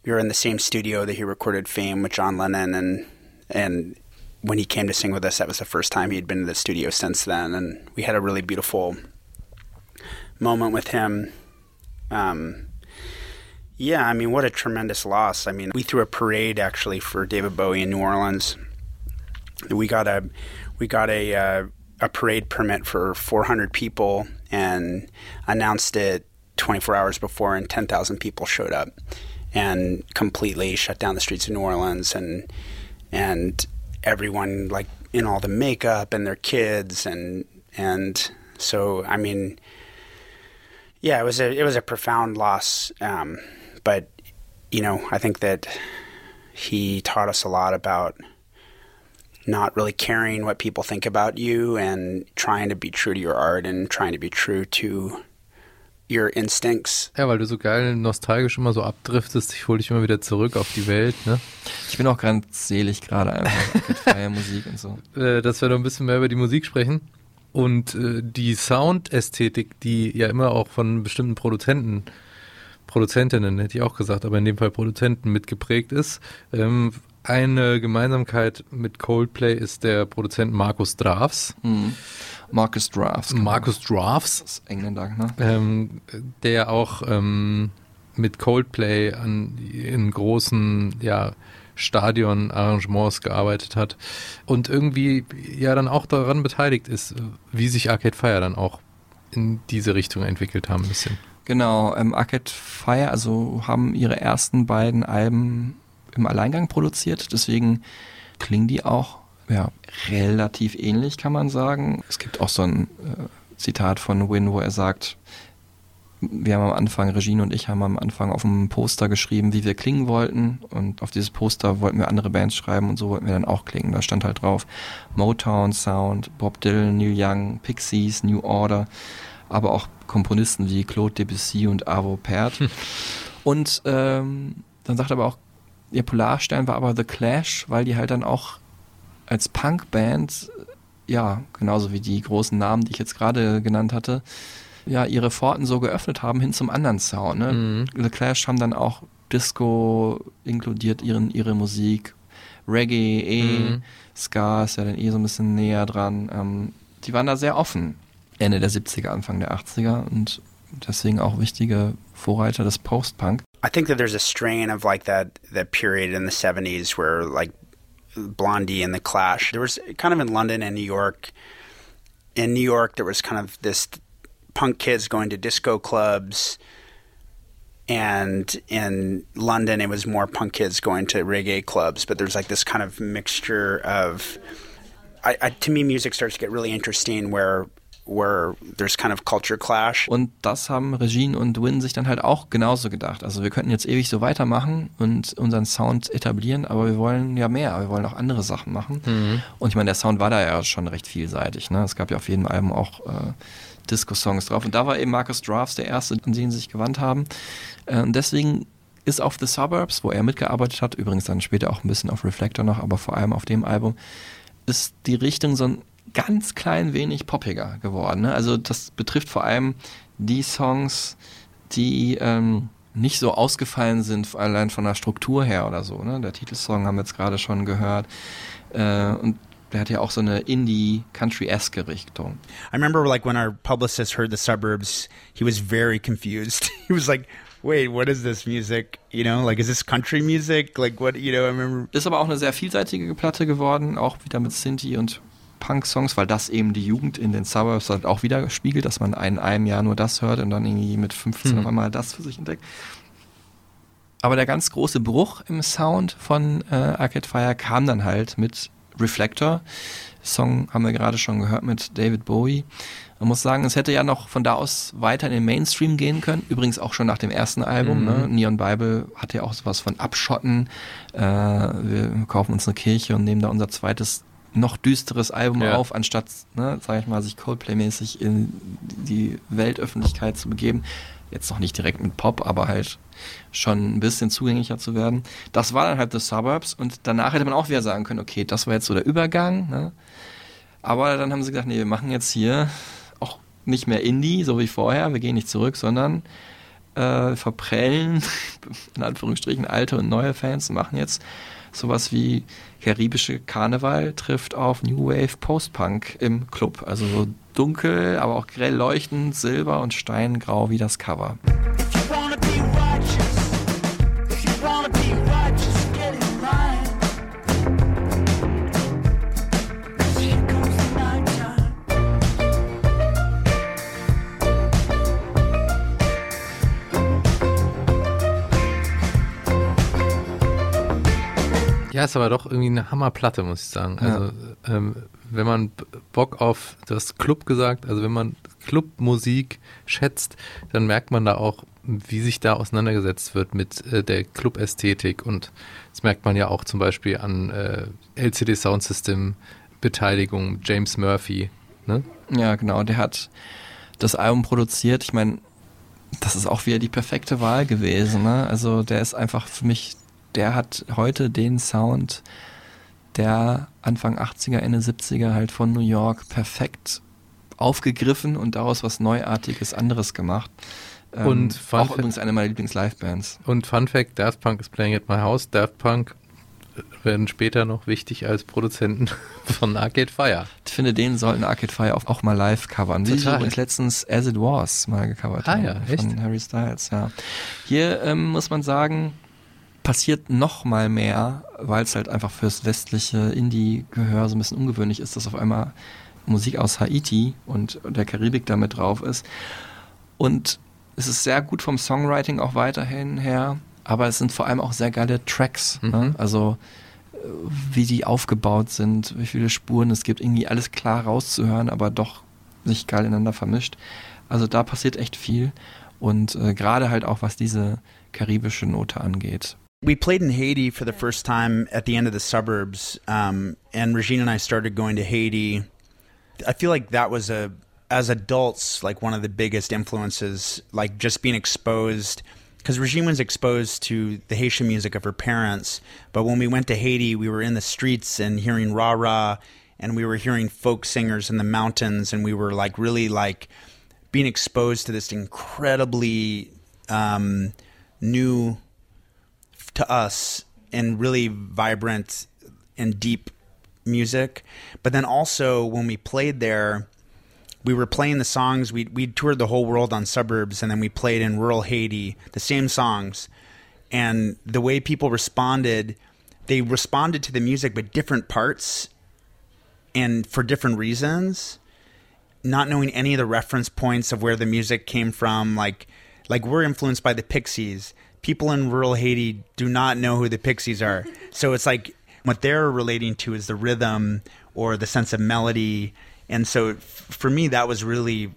We were in the same studio that he recorded Fame with John Lennon, and and when he came to sing with us, that was the first time he'd been in the studio since then, and we had a really beautiful moment with him. Um, yeah, I mean, what a tremendous loss. I mean, we threw a parade actually for David Bowie in New Orleans. We got a we got a uh, a parade permit for 400 people and announced it 24 hours before, and 10,000 people showed up and completely shut down the streets of New Orleans and and everyone like in all the makeup and their kids and and so I mean yeah it was a it was a profound loss um, but you know I think that he taught us a lot about not really caring what people think about you and trying to be true to your art and trying to be true to your instincts Ja, weil du so geil nostalgisch immer so abdriftest, ich hole dich immer wieder zurück auf die Welt, ne? Ich bin auch ganz selig gerade einfach mit freier Musik und so. Äh, dass wir noch ein bisschen mehr über die Musik sprechen. Und äh, die Soundästhetik, die ja immer auch von bestimmten Produzenten, Produzentinnen hätte ich auch gesagt, aber in dem Fall Produzenten mitgeprägt ist. Ähm, eine Gemeinsamkeit mit Coldplay ist der Produzent Markus Drafs. Hm. Marcus Drafts. Markus Drafts, Das ist Engländer, ne? ähm, der auch ähm, mit Coldplay an in großen ja, Stadion-Arrangements gearbeitet hat und irgendwie ja dann auch daran beteiligt ist, wie sich Arcade Fire dann auch in diese Richtung entwickelt haben ein bisschen. Genau, ähm, Arcade Fire, also haben ihre ersten beiden Alben im Alleingang produziert, deswegen klingen die auch ja, relativ ähnlich, kann man sagen. Es gibt auch so ein äh, Zitat von Win, wo er sagt, wir haben am Anfang, Regine und ich haben am Anfang auf einem Poster geschrieben, wie wir klingen wollten und auf dieses Poster wollten wir andere Bands schreiben und so wollten wir dann auch klingen. Da stand halt drauf Motown Sound, Bob Dylan, Neil Young, Pixies, New Order, aber auch Komponisten wie Claude Debussy und Arvo Pärt. und ähm, dann sagt er aber auch, ihr Polarstern war aber The Clash, weil die halt dann auch als Punkband, ja, genauso wie die großen Namen, die ich jetzt gerade genannt hatte, ja, ihre Pforten so geöffnet haben hin zum anderen Sound. Ne? Mhm. The Clash haben dann auch Disco inkludiert, ihren, ihre Musik, Reggae, eh, Mhm. Ska ist ja dann eh so ein bisschen näher dran. Ähm, die waren da sehr offen. Ende der 70er, Anfang der 80er und deswegen auch wichtige Vorreiter des Post-Punk. I think that there's a strain of like that that period in the 70s where like Blondie and the Clash. There was kind of in London and New York. In New York, there was kind of this punk kids going to disco clubs, and in London, it was more punk kids going to reggae clubs. But there's like this kind of mixture of. I, I, to me, music starts to get really interesting where where there's kind of culture clash. Und das haben Regine und Win sich dann halt auch genauso gedacht. Also wir könnten jetzt ewig so weitermachen und unseren Sound etablieren, aber wir wollen ja mehr, wir wollen auch andere Sachen machen. Und ich meine, der Sound war da ja schon recht vielseitig. Ne? Es gab ja auf jedem Album auch äh, Disco-Songs drauf. Und da war eben Marcus Drafts der erste, an den sie sich gewandt haben. Äh, und deswegen ist auf The Suburbs, wo er mitgearbeitet hat, übrigens dann später auch ein bisschen auf Reflector noch, aber vor allem auf dem Album, ist die Richtung so ein ganz klein wenig poppiger geworden. Ne? Also das betrifft vor allem die Songs, die ähm, nicht so ausgefallen sind, allein von der Struktur her oder so. Ne? Der Titelsong haben wir jetzt gerade schon gehört. Äh, und der hat ja auch so eine Indie-Country-esque Richtung. I remember like when our publicist heard the suburbs, he was very confused. he was like, "Wait, what is this music? You know, like is this country music? Like what? You know?" I remember. Ist aber auch eine sehr vielseitige Platte geworden, auch wieder mit Sinti und Punk-Songs, weil das eben die Jugend in den Suburbs halt auch wieder spiegelt, dass man in einem Jahr nur das hört und dann irgendwie mit 15 Hm. auf einmal das für sich entdeckt. Aber der ganz große Bruch im Sound von äh, Arcade Fire kam dann halt mit Reflector. Song haben wir gerade schon gehört mit David Bowie. Man muss sagen, es hätte ja noch von da aus weiter in den Mainstream gehen können. Übrigens auch schon nach dem ersten Album. Mhm. Ne? Neon Bible hatte ja auch sowas von Abschotten. Äh, wir kaufen uns eine Kirche und nehmen da unser zweites noch düsteres Album Ja. auf, anstatt, ne, sag ich mal, sich Coldplay-mäßig in die Weltöffentlichkeit zu begeben. Jetzt noch nicht direkt mit Pop, aber halt schon ein bisschen zugänglicher zu werden. Das war dann halt The Suburbs und danach hätte man auch wieder sagen können, okay, das war jetzt so der Übergang, ne? Aber dann haben sie gesagt, nee, wir machen jetzt hier auch nicht mehr Indie, so wie vorher, wir gehen nicht zurück, sondern äh, verprellen, in Anführungsstrichen, alte und neue Fans und machen jetzt sowas wie karibische Karneval trifft auf New Wave Post-Punk im Club. Also so dunkel, aber auch grell leuchtend, silber und steingrau wie das Cover. Ja, ist aber doch irgendwie eine Hammerplatte, muss ich sagen. Ja. Also, ähm, wenn man Bock auf, du hast Club gesagt, also wenn man Clubmusik schätzt, dann merkt man da auch, wie sich da auseinandergesetzt wird mit äh, der Club-Ästhetik und das merkt man ja auch zum Beispiel an äh, LCD Sound System Beteiligung, James Murphy, ne? Ja, genau, der hat das Album produziert. Ich meine, das ist auch wieder die perfekte Wahl gewesen. Ne? Also der ist einfach für mich, der hat heute den Sound, der Anfang 80er, Ende 70er halt von New York perfekt aufgegriffen und daraus was Neuartiges anderes gemacht. Ähm, Und Fun auch übrigens eine meiner Lieblings-Live-Bands. Und Fun Fact, Daft Punk is playing at my house. Daft Punk werden später noch wichtig als Produzenten von Arcade Fire. Ich finde, den sollten Arcade Fire auch, auch mal live covern. Sie Total. übrigens letztens As It Was mal gecovert Ah haben. ja, echt? Von Harry Styles, ja. Hier ähm, muss man sagen, passiert noch mal mehr, weil es halt einfach fürs westliche Indie-Gehör so ein bisschen ungewöhnlich ist, dass auf einmal Musik aus Haiti und der Karibik damit drauf ist. Und es ist sehr gut vom Songwriting auch weiterhin her, aber es sind vor allem auch sehr geile Tracks. Ne? Mhm. Also äh, wie die aufgebaut sind, wie viele Spuren es gibt, irgendwie alles klar rauszuhören, aber doch nicht geil ineinander vermischt. Also da passiert echt viel und äh, gerade halt auch was diese karibische Note angeht. We played in Haiti for the first time at the end of the suburbs, um, and Regina and I started going to Haiti. I feel like that was a, as adults, like one of the biggest influences, like just being exposed. Because Regina was exposed to the Haitian music of her parents, but when we went to Haiti, we were in the streets and hearing rah rah, and we were hearing folk singers in the mountains, and we were like really like being exposed to this incredibly um, new to us and really vibrant and deep music. But then also when we played there, we were playing the songs. We we toured the whole world on suburbs, and then we played in rural Haiti the same songs. And the way people responded, they responded to the music, but different parts, and for different reasons. Not knowing any of the reference points of where the music came from, like like we're influenced by the Pixies. People in rural Haiti do not know who the Pixies are. So it's like what they're relating to is the rhythm or the sense of melody. And so f- for me, that was really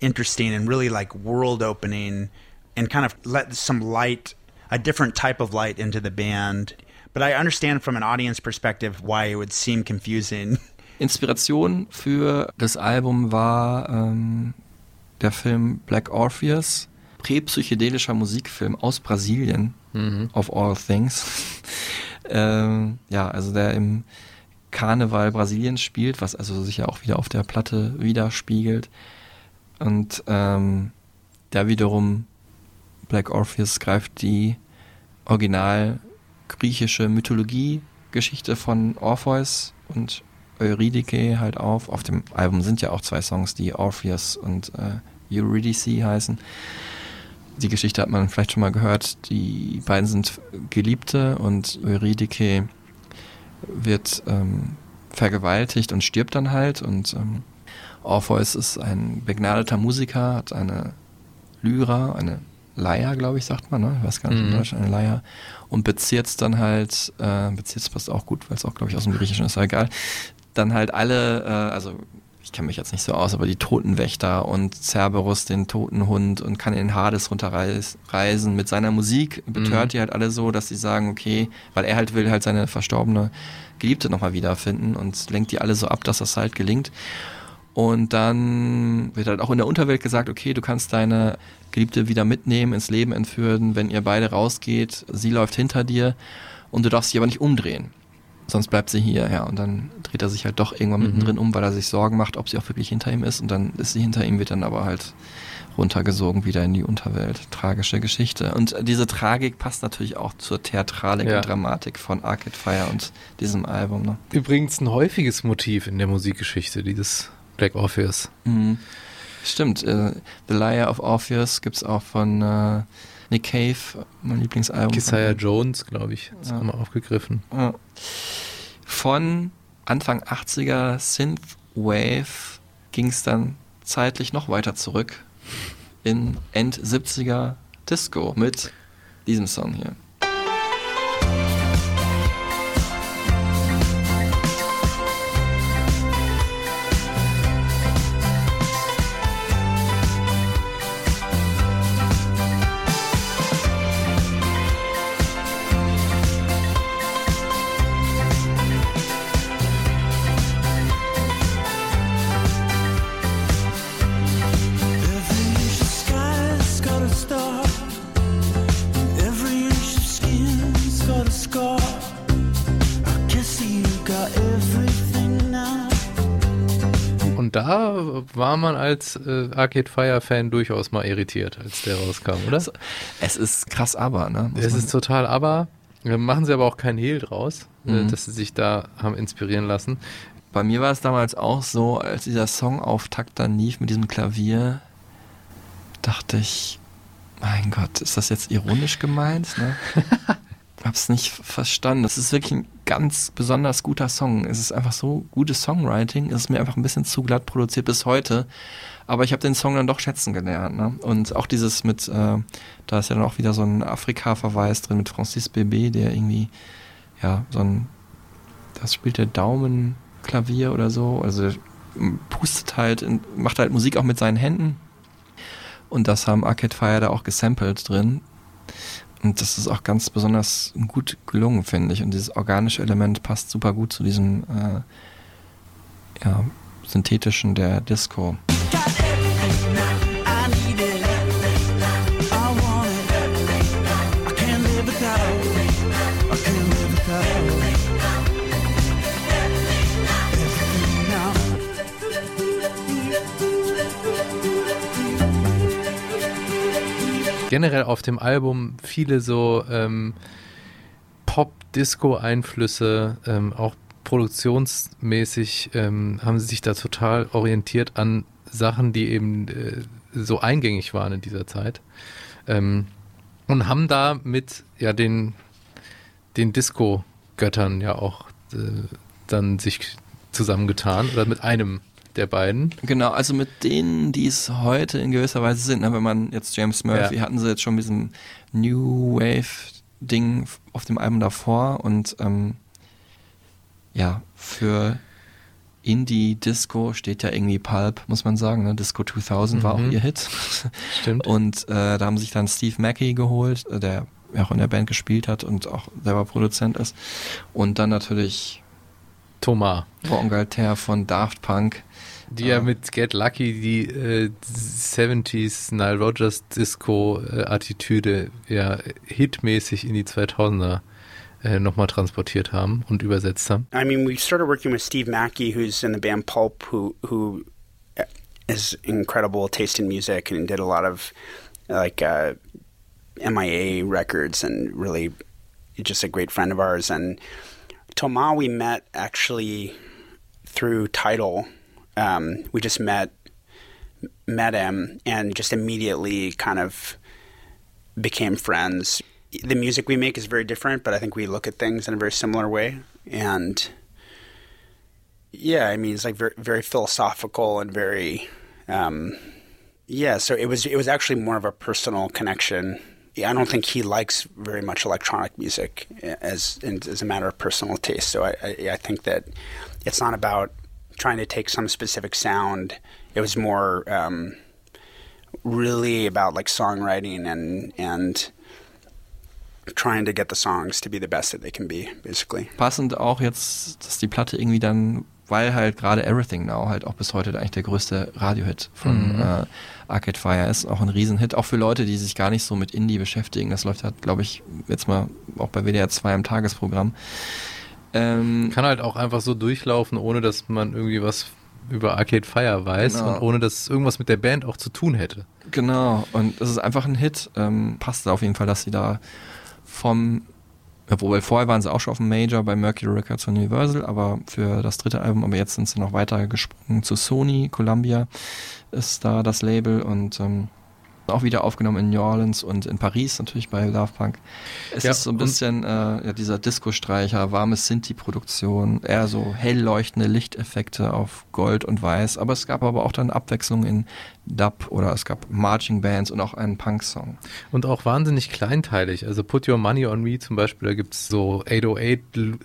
interesting and really like world opening and kind of let some light, a different type of light into the band. But I understand from an audience perspective why it would seem confusing. Inspiration für das Album war ähm, der Film Black Orpheus, präpsychedelischer Musikfilm aus Brasilien, of all things. ähm, ja, also der im Karneval Brasiliens spielt, was also sich ja auch wieder auf der Platte widerspiegelt. Und ähm, der wiederum Black Orpheus greift die original griechische Mythologie-Geschichte von Orpheus und Eurydike halt auf. Auf dem Album sind ja auch zwei Songs, die Orpheus und äh, Eurydice heißen. Die Geschichte hat man vielleicht schon mal gehört. Die beiden sind Geliebte und Eurydike wird ähm, vergewaltigt und stirbt dann halt. Und ähm, Orpheus ist ein begnadeter Musiker, hat eine Lyra, eine Leier, glaube ich, sagt man, ne? Ich weiß gar nicht, Mhm. in Deutsch eine Leier. Und bezirzt dann halt, äh, bezirzt passt auch gut, weil es auch, glaube ich, aus dem Griechischen ist, ja egal. Dann halt alle, äh, also ich kenne mich jetzt nicht so aus, aber die Totenwächter und Cerberus, den toten Hund und kann in den Hades runterreisen mit seiner Musik, betört Mhm. die halt alle so, dass sie sagen, okay, weil er halt will halt seine verstorbene Geliebte nochmal wiederfinden und lenkt die alle so ab, dass das halt gelingt. Und dann wird halt auch in der Unterwelt gesagt, okay, du kannst deine Geliebte wieder mitnehmen, ins Leben entführen, wenn ihr beide rausgeht, sie läuft hinter dir und du darfst sie aber nicht umdrehen. Sonst bleibt sie hier, ja. Und dann dreht er sich halt doch irgendwann Mhm. mittendrin um, weil er sich Sorgen macht, ob sie auch wirklich hinter ihm ist. Und dann ist sie hinter ihm, wird dann aber halt runtergesogen wieder in die Unterwelt. Tragische Geschichte. Und diese Tragik passt natürlich auch zur Theatralik Ja. und Dramatik von Arcade Fire und diesem Album. Ne? Übrigens ein häufiges Motiv in der Musikgeschichte, dieses Black Orpheus. Mhm. Stimmt, äh, The Liar of Orpheus gibt's auch von äh, Nick Cave, mein Lieblingsalbum. Keziah Jones, glaube ich, das Ja. haben wir aufgegriffen. Ja. Von Anfang 80er Synthwave ging's dann zeitlich noch weiter zurück in End 70er Disco mit diesem Song hier. War man als äh, Arcade Fire Fan durchaus mal irritiert, als der rauskam, oder? Es ist krass aber, ne? Muss Es ist total aber. äh, Machen sie aber auch keinen Hehl draus, äh, Mhm. dass sie sich da haben inspirieren lassen. Bei mir war es damals auch so, als dieser Songauftakt dann lief mit diesem Klavier, dachte ich, mein Gott, ist das jetzt ironisch gemeint? Ne? Hab's nicht verstanden. Das ist wirklich ein ganz besonders guter Song. Es ist einfach so gutes Songwriting. Es ist mir einfach ein bisschen zu glatt produziert bis heute. Aber ich habe den Song dann doch schätzen gelernt. Ne? Und auch dieses mit, äh, da ist ja dann auch wieder so ein Afrika-Verweis drin mit Francis Bébé, der irgendwie, ja, so ein, das spielt der Daumenklavier oder so. Also pustet halt, macht halt Musik auch mit seinen Händen. Und das haben Arcade Fire da auch gesampelt drin. Und das ist auch ganz besonders gut gelungen, finde ich. Und dieses organische Element passt super gut zu diesem äh, ja, synthetischen der Disco. Got Generell auf dem Album viele so ähm, Pop-Disco-Einflüsse, ähm, auch produktionsmäßig ähm, haben sie sich da total orientiert an Sachen, die eben äh, so eingängig waren in dieser Zeit. Ähm, und haben da mit ja, den, den Disco-Göttern ja auch äh, dann sich zusammengetan oder mit einem der beiden. Genau, also mit denen, die es heute in gewisser Weise sind, ne, wenn man jetzt James Murphy Ja. hatten sie jetzt schon mit diesem New Wave Ding auf dem Album davor und ähm, ja, für Indie Disco steht ja irgendwie Pulp, muss man sagen, ne? Disco 2000 war auch Mhm. ihr Hit. Stimmt. Und äh, da haben sich dann Steve Mackey geholt, äh, der auch in der Band gespielt hat und auch selber Produzent ist. Und dann natürlich Thomas. Ron Galter von Daft Punk. Die ja mit Get Lucky die äh, 70s Nile Rogers Disco äh, Attitüde ja hitmäßig in die 2000er äh, nochmal transportiert haben und übersetzt haben. I mean, we started working with Steve Mackey, who's in the band Pulp, who who has incredible taste in music and did a lot of like uh, MIA Records and really just a great friend of ours. And Toma, we met actually through Title. Um, we just met met him and just immediately kind of became friends. The music we make is very different, but I think we look at things in a very similar way. And yeah, I mean, it's like very, very philosophical and very, um, yeah. So it was it was actually more of a personal connection. I don't think he likes very much electronic music as as a matter of personal taste. So I, I, I think that it's not about trying to take some specific sound. It was more um, really about like songwriting and and trying to get the songs to be the best that they can be, basically. Passend auch jetzt, dass die Platte irgendwie dann, weil halt gerade Everything Now halt auch bis heute eigentlich der größte Radiohit von Mhm. äh, Arcade Fire ist, auch ein Riesenhit, auch für Leute, die sich gar nicht so mit Indie beschäftigen. Das läuft halt, glaube ich, jetzt mal auch bei WDR 2 im Tagesprogramm. Ähm, Kann halt auch einfach so durchlaufen, ohne dass man irgendwie was über Arcade Fire weiß Genau. und ohne dass es irgendwas mit der Band auch zu tun hätte. Genau, und es ist einfach ein Hit. Ähm, passt auf jeden Fall, dass sie da vom, obwohl vorher waren sie auch schon auf dem Major bei Mercury Records und Universal, aber für das dritte Album, aber jetzt sind sie noch weiter gesprungen zu Sony, Columbia ist da das Label und ähm, auch wieder aufgenommen in New Orleans und in Paris natürlich bei Love Punk. Es Ja, ist so ein bisschen äh, ja, dieser Disco-Streicher, warme Synthi-Produktion, eher so hell leuchtende Lichteffekte auf Gold und Weiß, aber es gab aber auch dann Abwechslung in Dub oder es gab Marching Bands und auch einen Punk-Song. Und auch wahnsinnig kleinteilig. Also Put Your Money on Me zum Beispiel, da gibt es so 808, L-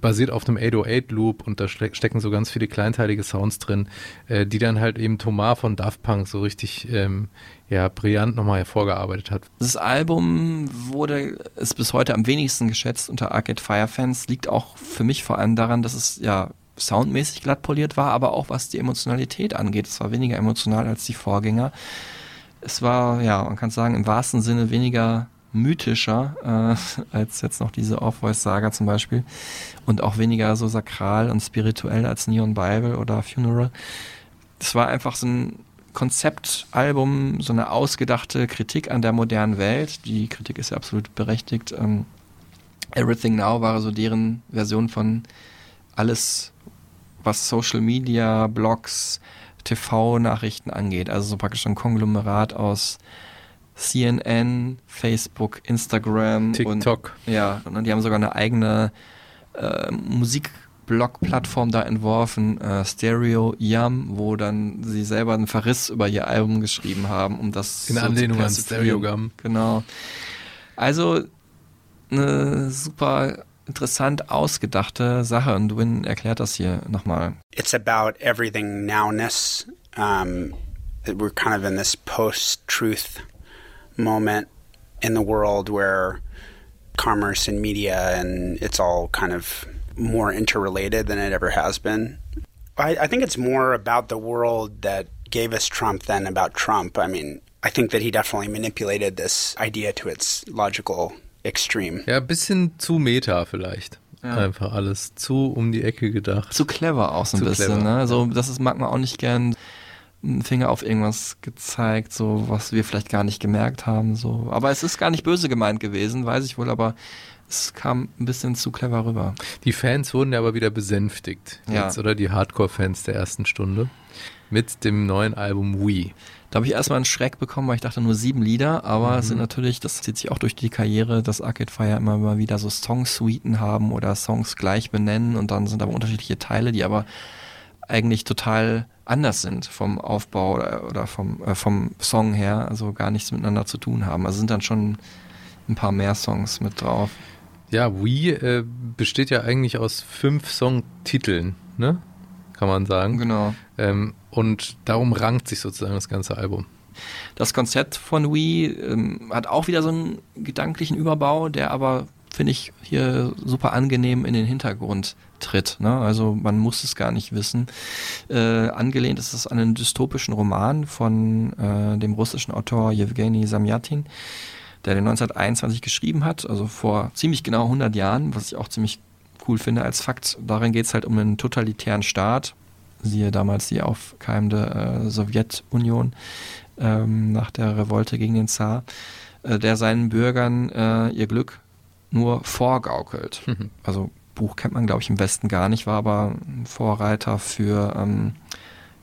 basiert auf einem 808 Loop und da ste- stecken so ganz viele kleinteilige Sounds drin, äh, die dann halt eben Thomas von Daft Punk so richtig ähm, ja, brillant nochmal hervorgearbeitet hat. Das Album wurde, ist bis heute am wenigsten geschätzt unter Arcade Fire Fans, liegt auch für mich vor allem daran, dass es ja soundmäßig glatt poliert war, aber auch was die Emotionalität angeht. Es war weniger emotional als die Vorgänger. Es war, ja, man kann sagen, im wahrsten Sinne weniger mythischer äh, als jetzt noch diese Off-Voice-Saga zum Beispiel und auch weniger so sakral und spirituell als Neon Bible oder Funeral. Es war einfach so ein Konzeptalbum, so eine ausgedachte Kritik an der modernen Welt. Die Kritik ist ja absolut berechtigt. Ähm, Everything Now war so deren Version von alles, was Social Media, Blogs, TV-Nachrichten angeht. Also so praktisch ein Konglomerat aus CNN, Facebook, Instagram TikTok. und ja, und die haben sogar eine eigene äh, Musikblog-Plattform da entworfen, äh, Stereo Yum, wo dann sie selber einen Verriss über ihr Album geschrieben haben, um das In so Anlehnung zu an persiflieren. Stereogum. Genau. Also eine super interessant ausgedachte Sache und Win erklärt das hier nochmal. it's about everything nowness. Um, that we're kind of in this post-truth moment in the world where commerce and media and it's all kind of more interrelated than it ever has been. I, I think it's more about the world that gave us Trump than about Trump. I mean, I think that he definitely manipulated this idea to its logical extreme. Ja, ein bisschen zu meta vielleicht. Ja. Einfach alles zu um die Ecke gedacht. Zu clever auch so ein Zu bisschen, clever, ne? Also das ist, mag man auch nicht gern einen Finger auf irgendwas gezeigt, so was wir vielleicht gar nicht gemerkt haben, so. Aber es ist gar nicht böse gemeint gewesen, weiß ich wohl, aber es kam ein bisschen zu clever rüber. Die Fans wurden ja aber wieder besänftigt. Ja. Jetzt, oder die Hardcore-Fans der ersten Stunde. Mit dem neuen Album We. Da habe ich erstmal einen Schreck bekommen, weil ich dachte nur sieben Lieder, aber es sind natürlich, das zieht sich auch durch die Karriere, dass Arcade Fire immer mal wieder so Song-Suiten haben oder Songs gleich benennen und dann sind aber unterschiedliche Teile, die aber eigentlich total anders sind vom Aufbau oder, vom, äh, vom Song her, also gar nichts miteinander zu tun haben. Also sind dann schon ein paar mehr Songs mit drauf. Ja, We äh, besteht ja eigentlich aus fünf Songtiteln, ne? Kann man sagen. Genau. Ähm, und darum rankt sich sozusagen das ganze Album. Das Konzept von Wii ähm, hat auch wieder so einen gedanklichen Überbau, der aber, finde ich, hier super angenehm in den Hintergrund tritt. Ne? Also man muss es gar nicht wissen. Äh, angelehnt ist es an einen dystopischen Roman von äh, dem russischen Autor Jewgeni Samyatin, der den 1921 geschrieben hat, also vor ziemlich genau 100 Jahren, was ich auch ziemlich cool finde als Fakt. Darin geht es halt um einen totalitären Staat, siehe damals die aufkeimende äh, Sowjetunion ähm, nach der Revolte gegen den Zar. äh, der seinen Bürgern äh, ihr Glück nur vorgaukelt. Also Buch kennt man, glaube ich, im Westen gar nicht, war aber ein Vorreiter für ähm,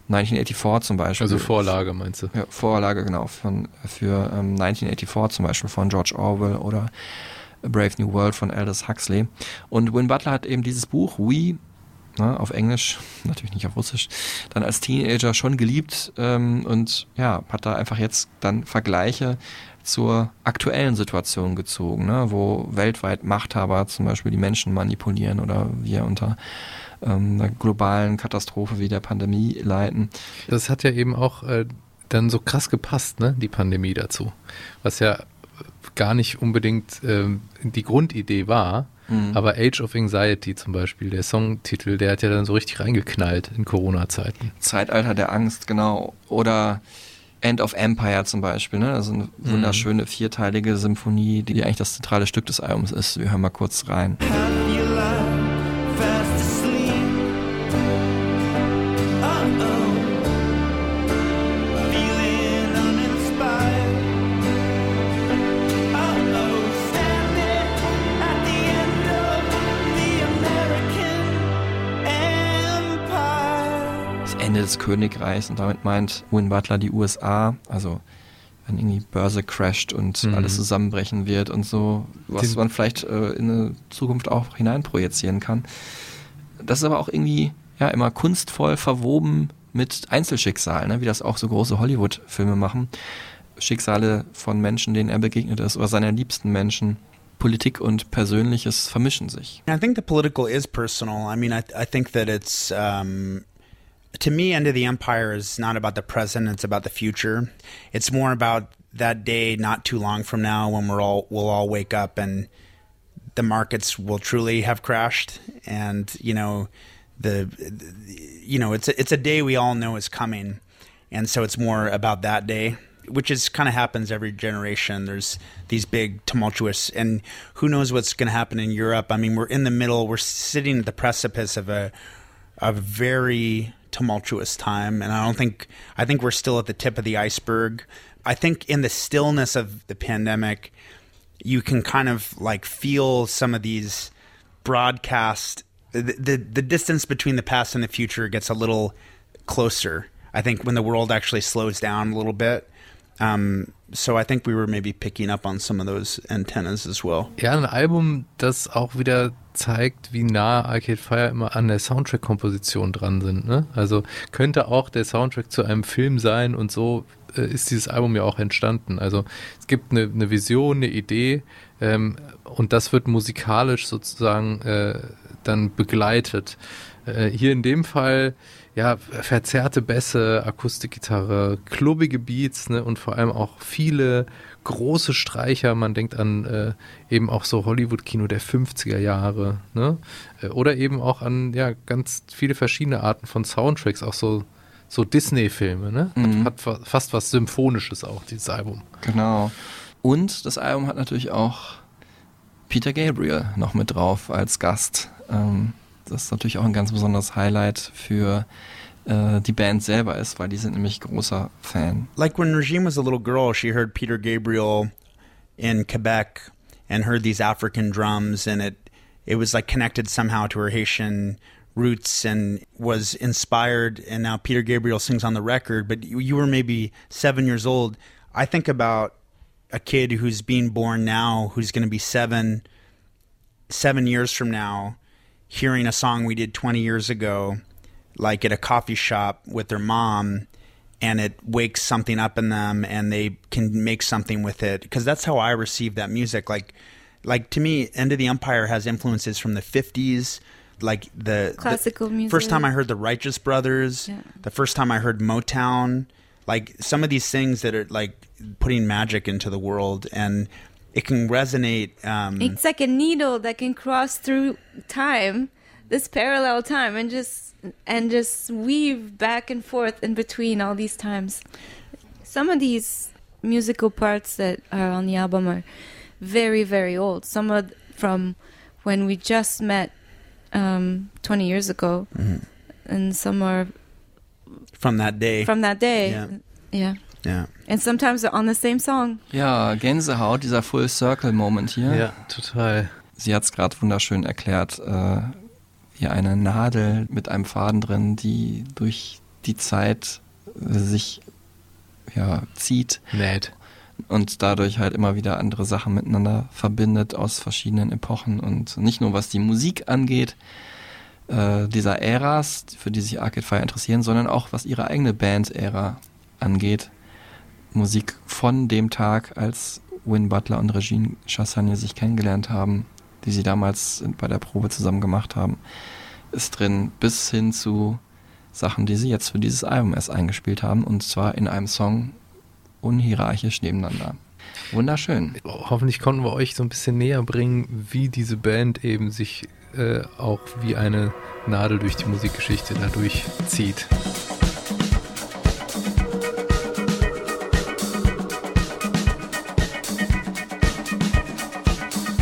1984 zum Beispiel. Also Vorlage meinst du? Ja, Vorlage, genau, von, für ähm, 1984 zum Beispiel von George Orwell oder A Brave New World von Aldous Huxley. Und Win Butler hat eben dieses Buch, We, ne, auf Englisch, natürlich nicht auf Russisch, dann als Teenager schon geliebt ähm, und ja, hat da einfach jetzt dann Vergleiche zur aktuellen Situation gezogen, ne, wo weltweit Machthaber zum Beispiel die Menschen manipulieren oder wir unter ähm, einer globalen Katastrophe wie der Pandemie leiden. Das hat ja eben auch äh, dann so krass gepasst, ne, die Pandemie dazu. Was ja gar nicht unbedingt ähm, die Grundidee war, Mhm. aber Age of Anxiety zum Beispiel, der Songtitel, der hat ja dann so richtig reingeknallt in Corona-Zeiten. Zeitalter der Angst, genau. Oder End of Empire zum Beispiel, ne? Also eine wunderschöne vierteilige Symphonie, die eigentlich das zentrale Stück des Albums ist. Wir hören mal kurz rein. Königreichs und damit meint Win Butler die USA, also wenn irgendwie Börse crasht und Mhm. alles zusammenbrechen wird und so, was Den- man vielleicht äh, in eine Zukunft auch hineinprojizieren kann. Das ist aber auch irgendwie ja immer kunstvoll verwoben mit Einzelschicksalen, ne? wie das auch so große Hollywood-Filme machen. Schicksale von Menschen, denen er begegnet ist oder seiner liebsten Menschen. Politik und Persönliches vermischen sich. I think the political is personal. I mean, I, I think that it's, um, to me, End of the Empire is not about the present, it's about the future. It's more about that day not too long from now when we're all, we'll all wake up and the markets will truly have crashed. And, you know, the, the you know, it's a, it's a day we all know is coming. And so it's more about that day which is kind of happens every generation. There's these big tumultuous, and who knows what's going to happen in Europe. I mean, we're in the middle. We're sitting at the precipice of a a very tumultuous time, and I don't think I think we're still at the tip of the iceberg. I think in the stillness of the pandemic, you can kind of like feel some of these broadcast the, the the distance between the past and the future gets a little closer. I think when the world actually slows down a little bit. Um, so I think we were maybe picking up on some of those antennas as well. Ja, ein Album, das auch wieder zeigt, wie nah Arcade Fire immer an der Soundtrack-Komposition dran sind. Ne? Also könnte auch der Soundtrack zu einem Film sein und so äh, ist dieses Album ja auch entstanden. Also es gibt eine, eine Vision, eine Idee ähm, und das wird musikalisch sozusagen äh, dann begleitet. Äh, hier in dem Fall ja, verzerrte Bässe, Akustikgitarre, klubbige Beats ne, und vor allem auch viele große Streicher. Man denkt an äh, eben auch so Hollywood-Kino der 50er Jahre. Ne? Äh, Oder eben auch an ja, ganz viele verschiedene Arten von Soundtracks, auch so, so Disney-Filme. Ne? Mhm. Hat, hat fa- fast was Symphonisches auch, dieses Album. Genau. Und das Album hat natürlich auch Peter Gabriel noch mit drauf als Gast. Ähm, das ist natürlich auch ein ganz besonderes Highlight für äh, die Band selber ist, weil die sind nämlich großer Fan. Like when Regine was a little girl, she heard Peter Gabriel in Quebec and heard these African drums, and it it was like connected somehow to her Haitian roots and was inspired. And now Peter Gabriel sings on the record, but you, you were maybe seven years old. I think about a kid who's being born now, who's going to be seven, seven years from now, hearing a song we did 20 years ago, like at a coffee shop with their mom, and it wakes something up in them and they can make something with it. Because that's how I received that music. Like, like to me, End of the Empire has influences from the 50s. Like the the Classical music. First time I heard the Righteous Brothers, Yeah. the first time I heard Motown, like some of these things that are like putting magic into the world and it can resonate. Um, It's like a needle that can cross through time, this parallel time, and just and just weave back and forth in between all these times. Some of these musical parts that are on the album are very, very old. Some are from when we just met um, 20 years ago, and some are from that day. from that day. Yeah. yeah. Yeah. And sometimes they're on the same song. Ja, Gänsehaut, dieser Full Circle Moment hier. Ja, total. Sie hat es gerade wunderschön erklärt, äh, wie eine Nadel mit einem Faden drin, die durch die Zeit äh, sich ja, zieht Nett. und dadurch halt immer wieder andere Sachen miteinander verbindet aus verschiedenen Epochen und nicht nur was die Musik angeht, äh, dieser Äras, für die sich Arcade Fire interessieren, sondern auch was ihre eigene Band-Ära angeht. Musik von dem Tag, als Win Butler und Regine Chassagne sich kennengelernt haben, die sie damals bei der Probe zusammen gemacht haben, ist drin, bis hin zu Sachen, die sie jetzt für dieses Album erst eingespielt haben, und zwar in einem Song unhierarchisch nebeneinander. Wunderschön. Hoffentlich konnten wir euch so ein bisschen näher bringen, wie diese Band eben sich äh, auch wie eine Nadel durch die Musikgeschichte dadurch zieht.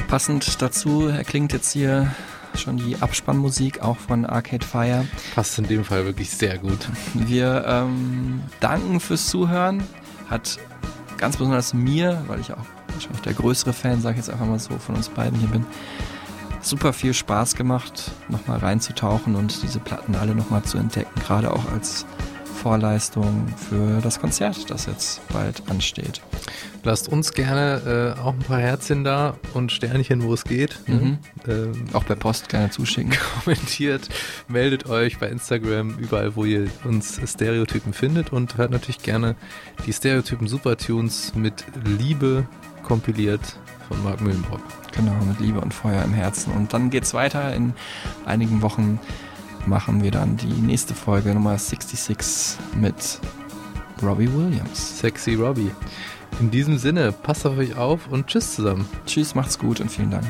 Passend dazu klingt jetzt hier schon die Abspannmusik auch von Arcade Fire. Passt in dem Fall wirklich sehr gut. Wir ähm, danken fürs Zuhören. Hat ganz besonders mir, weil ich auch wahrscheinlich der größere Fan, sage ich jetzt einfach mal so, von uns beiden hier bin, super viel Spaß gemacht, nochmal reinzutauchen und diese Platten alle nochmal zu entdecken, gerade auch als Vorleistung für das Konzert, das jetzt bald ansteht. Lasst uns gerne äh, auch ein paar Herzchen da und Sternchen, wo es geht. Mhm. Ne? Ähm, Auch per Post gerne zuschicken. kommentiert, meldet euch bei Instagram, überall, wo ihr uns Stereotypen findet und hört natürlich gerne die Stereotypen Supertunes mit Liebe kompiliert von Marc Mühlenbrock. Genau, mit Liebe und Feuer im Herzen. Und dann geht's weiter. In einigen Wochen machen wir dann die nächste Folge Nummer 66 mit Robbie Williams. Sexy Robbie. In diesem Sinne, passt auf euch auf und tschüss zusammen. Tschüss, macht's gut und vielen Dank.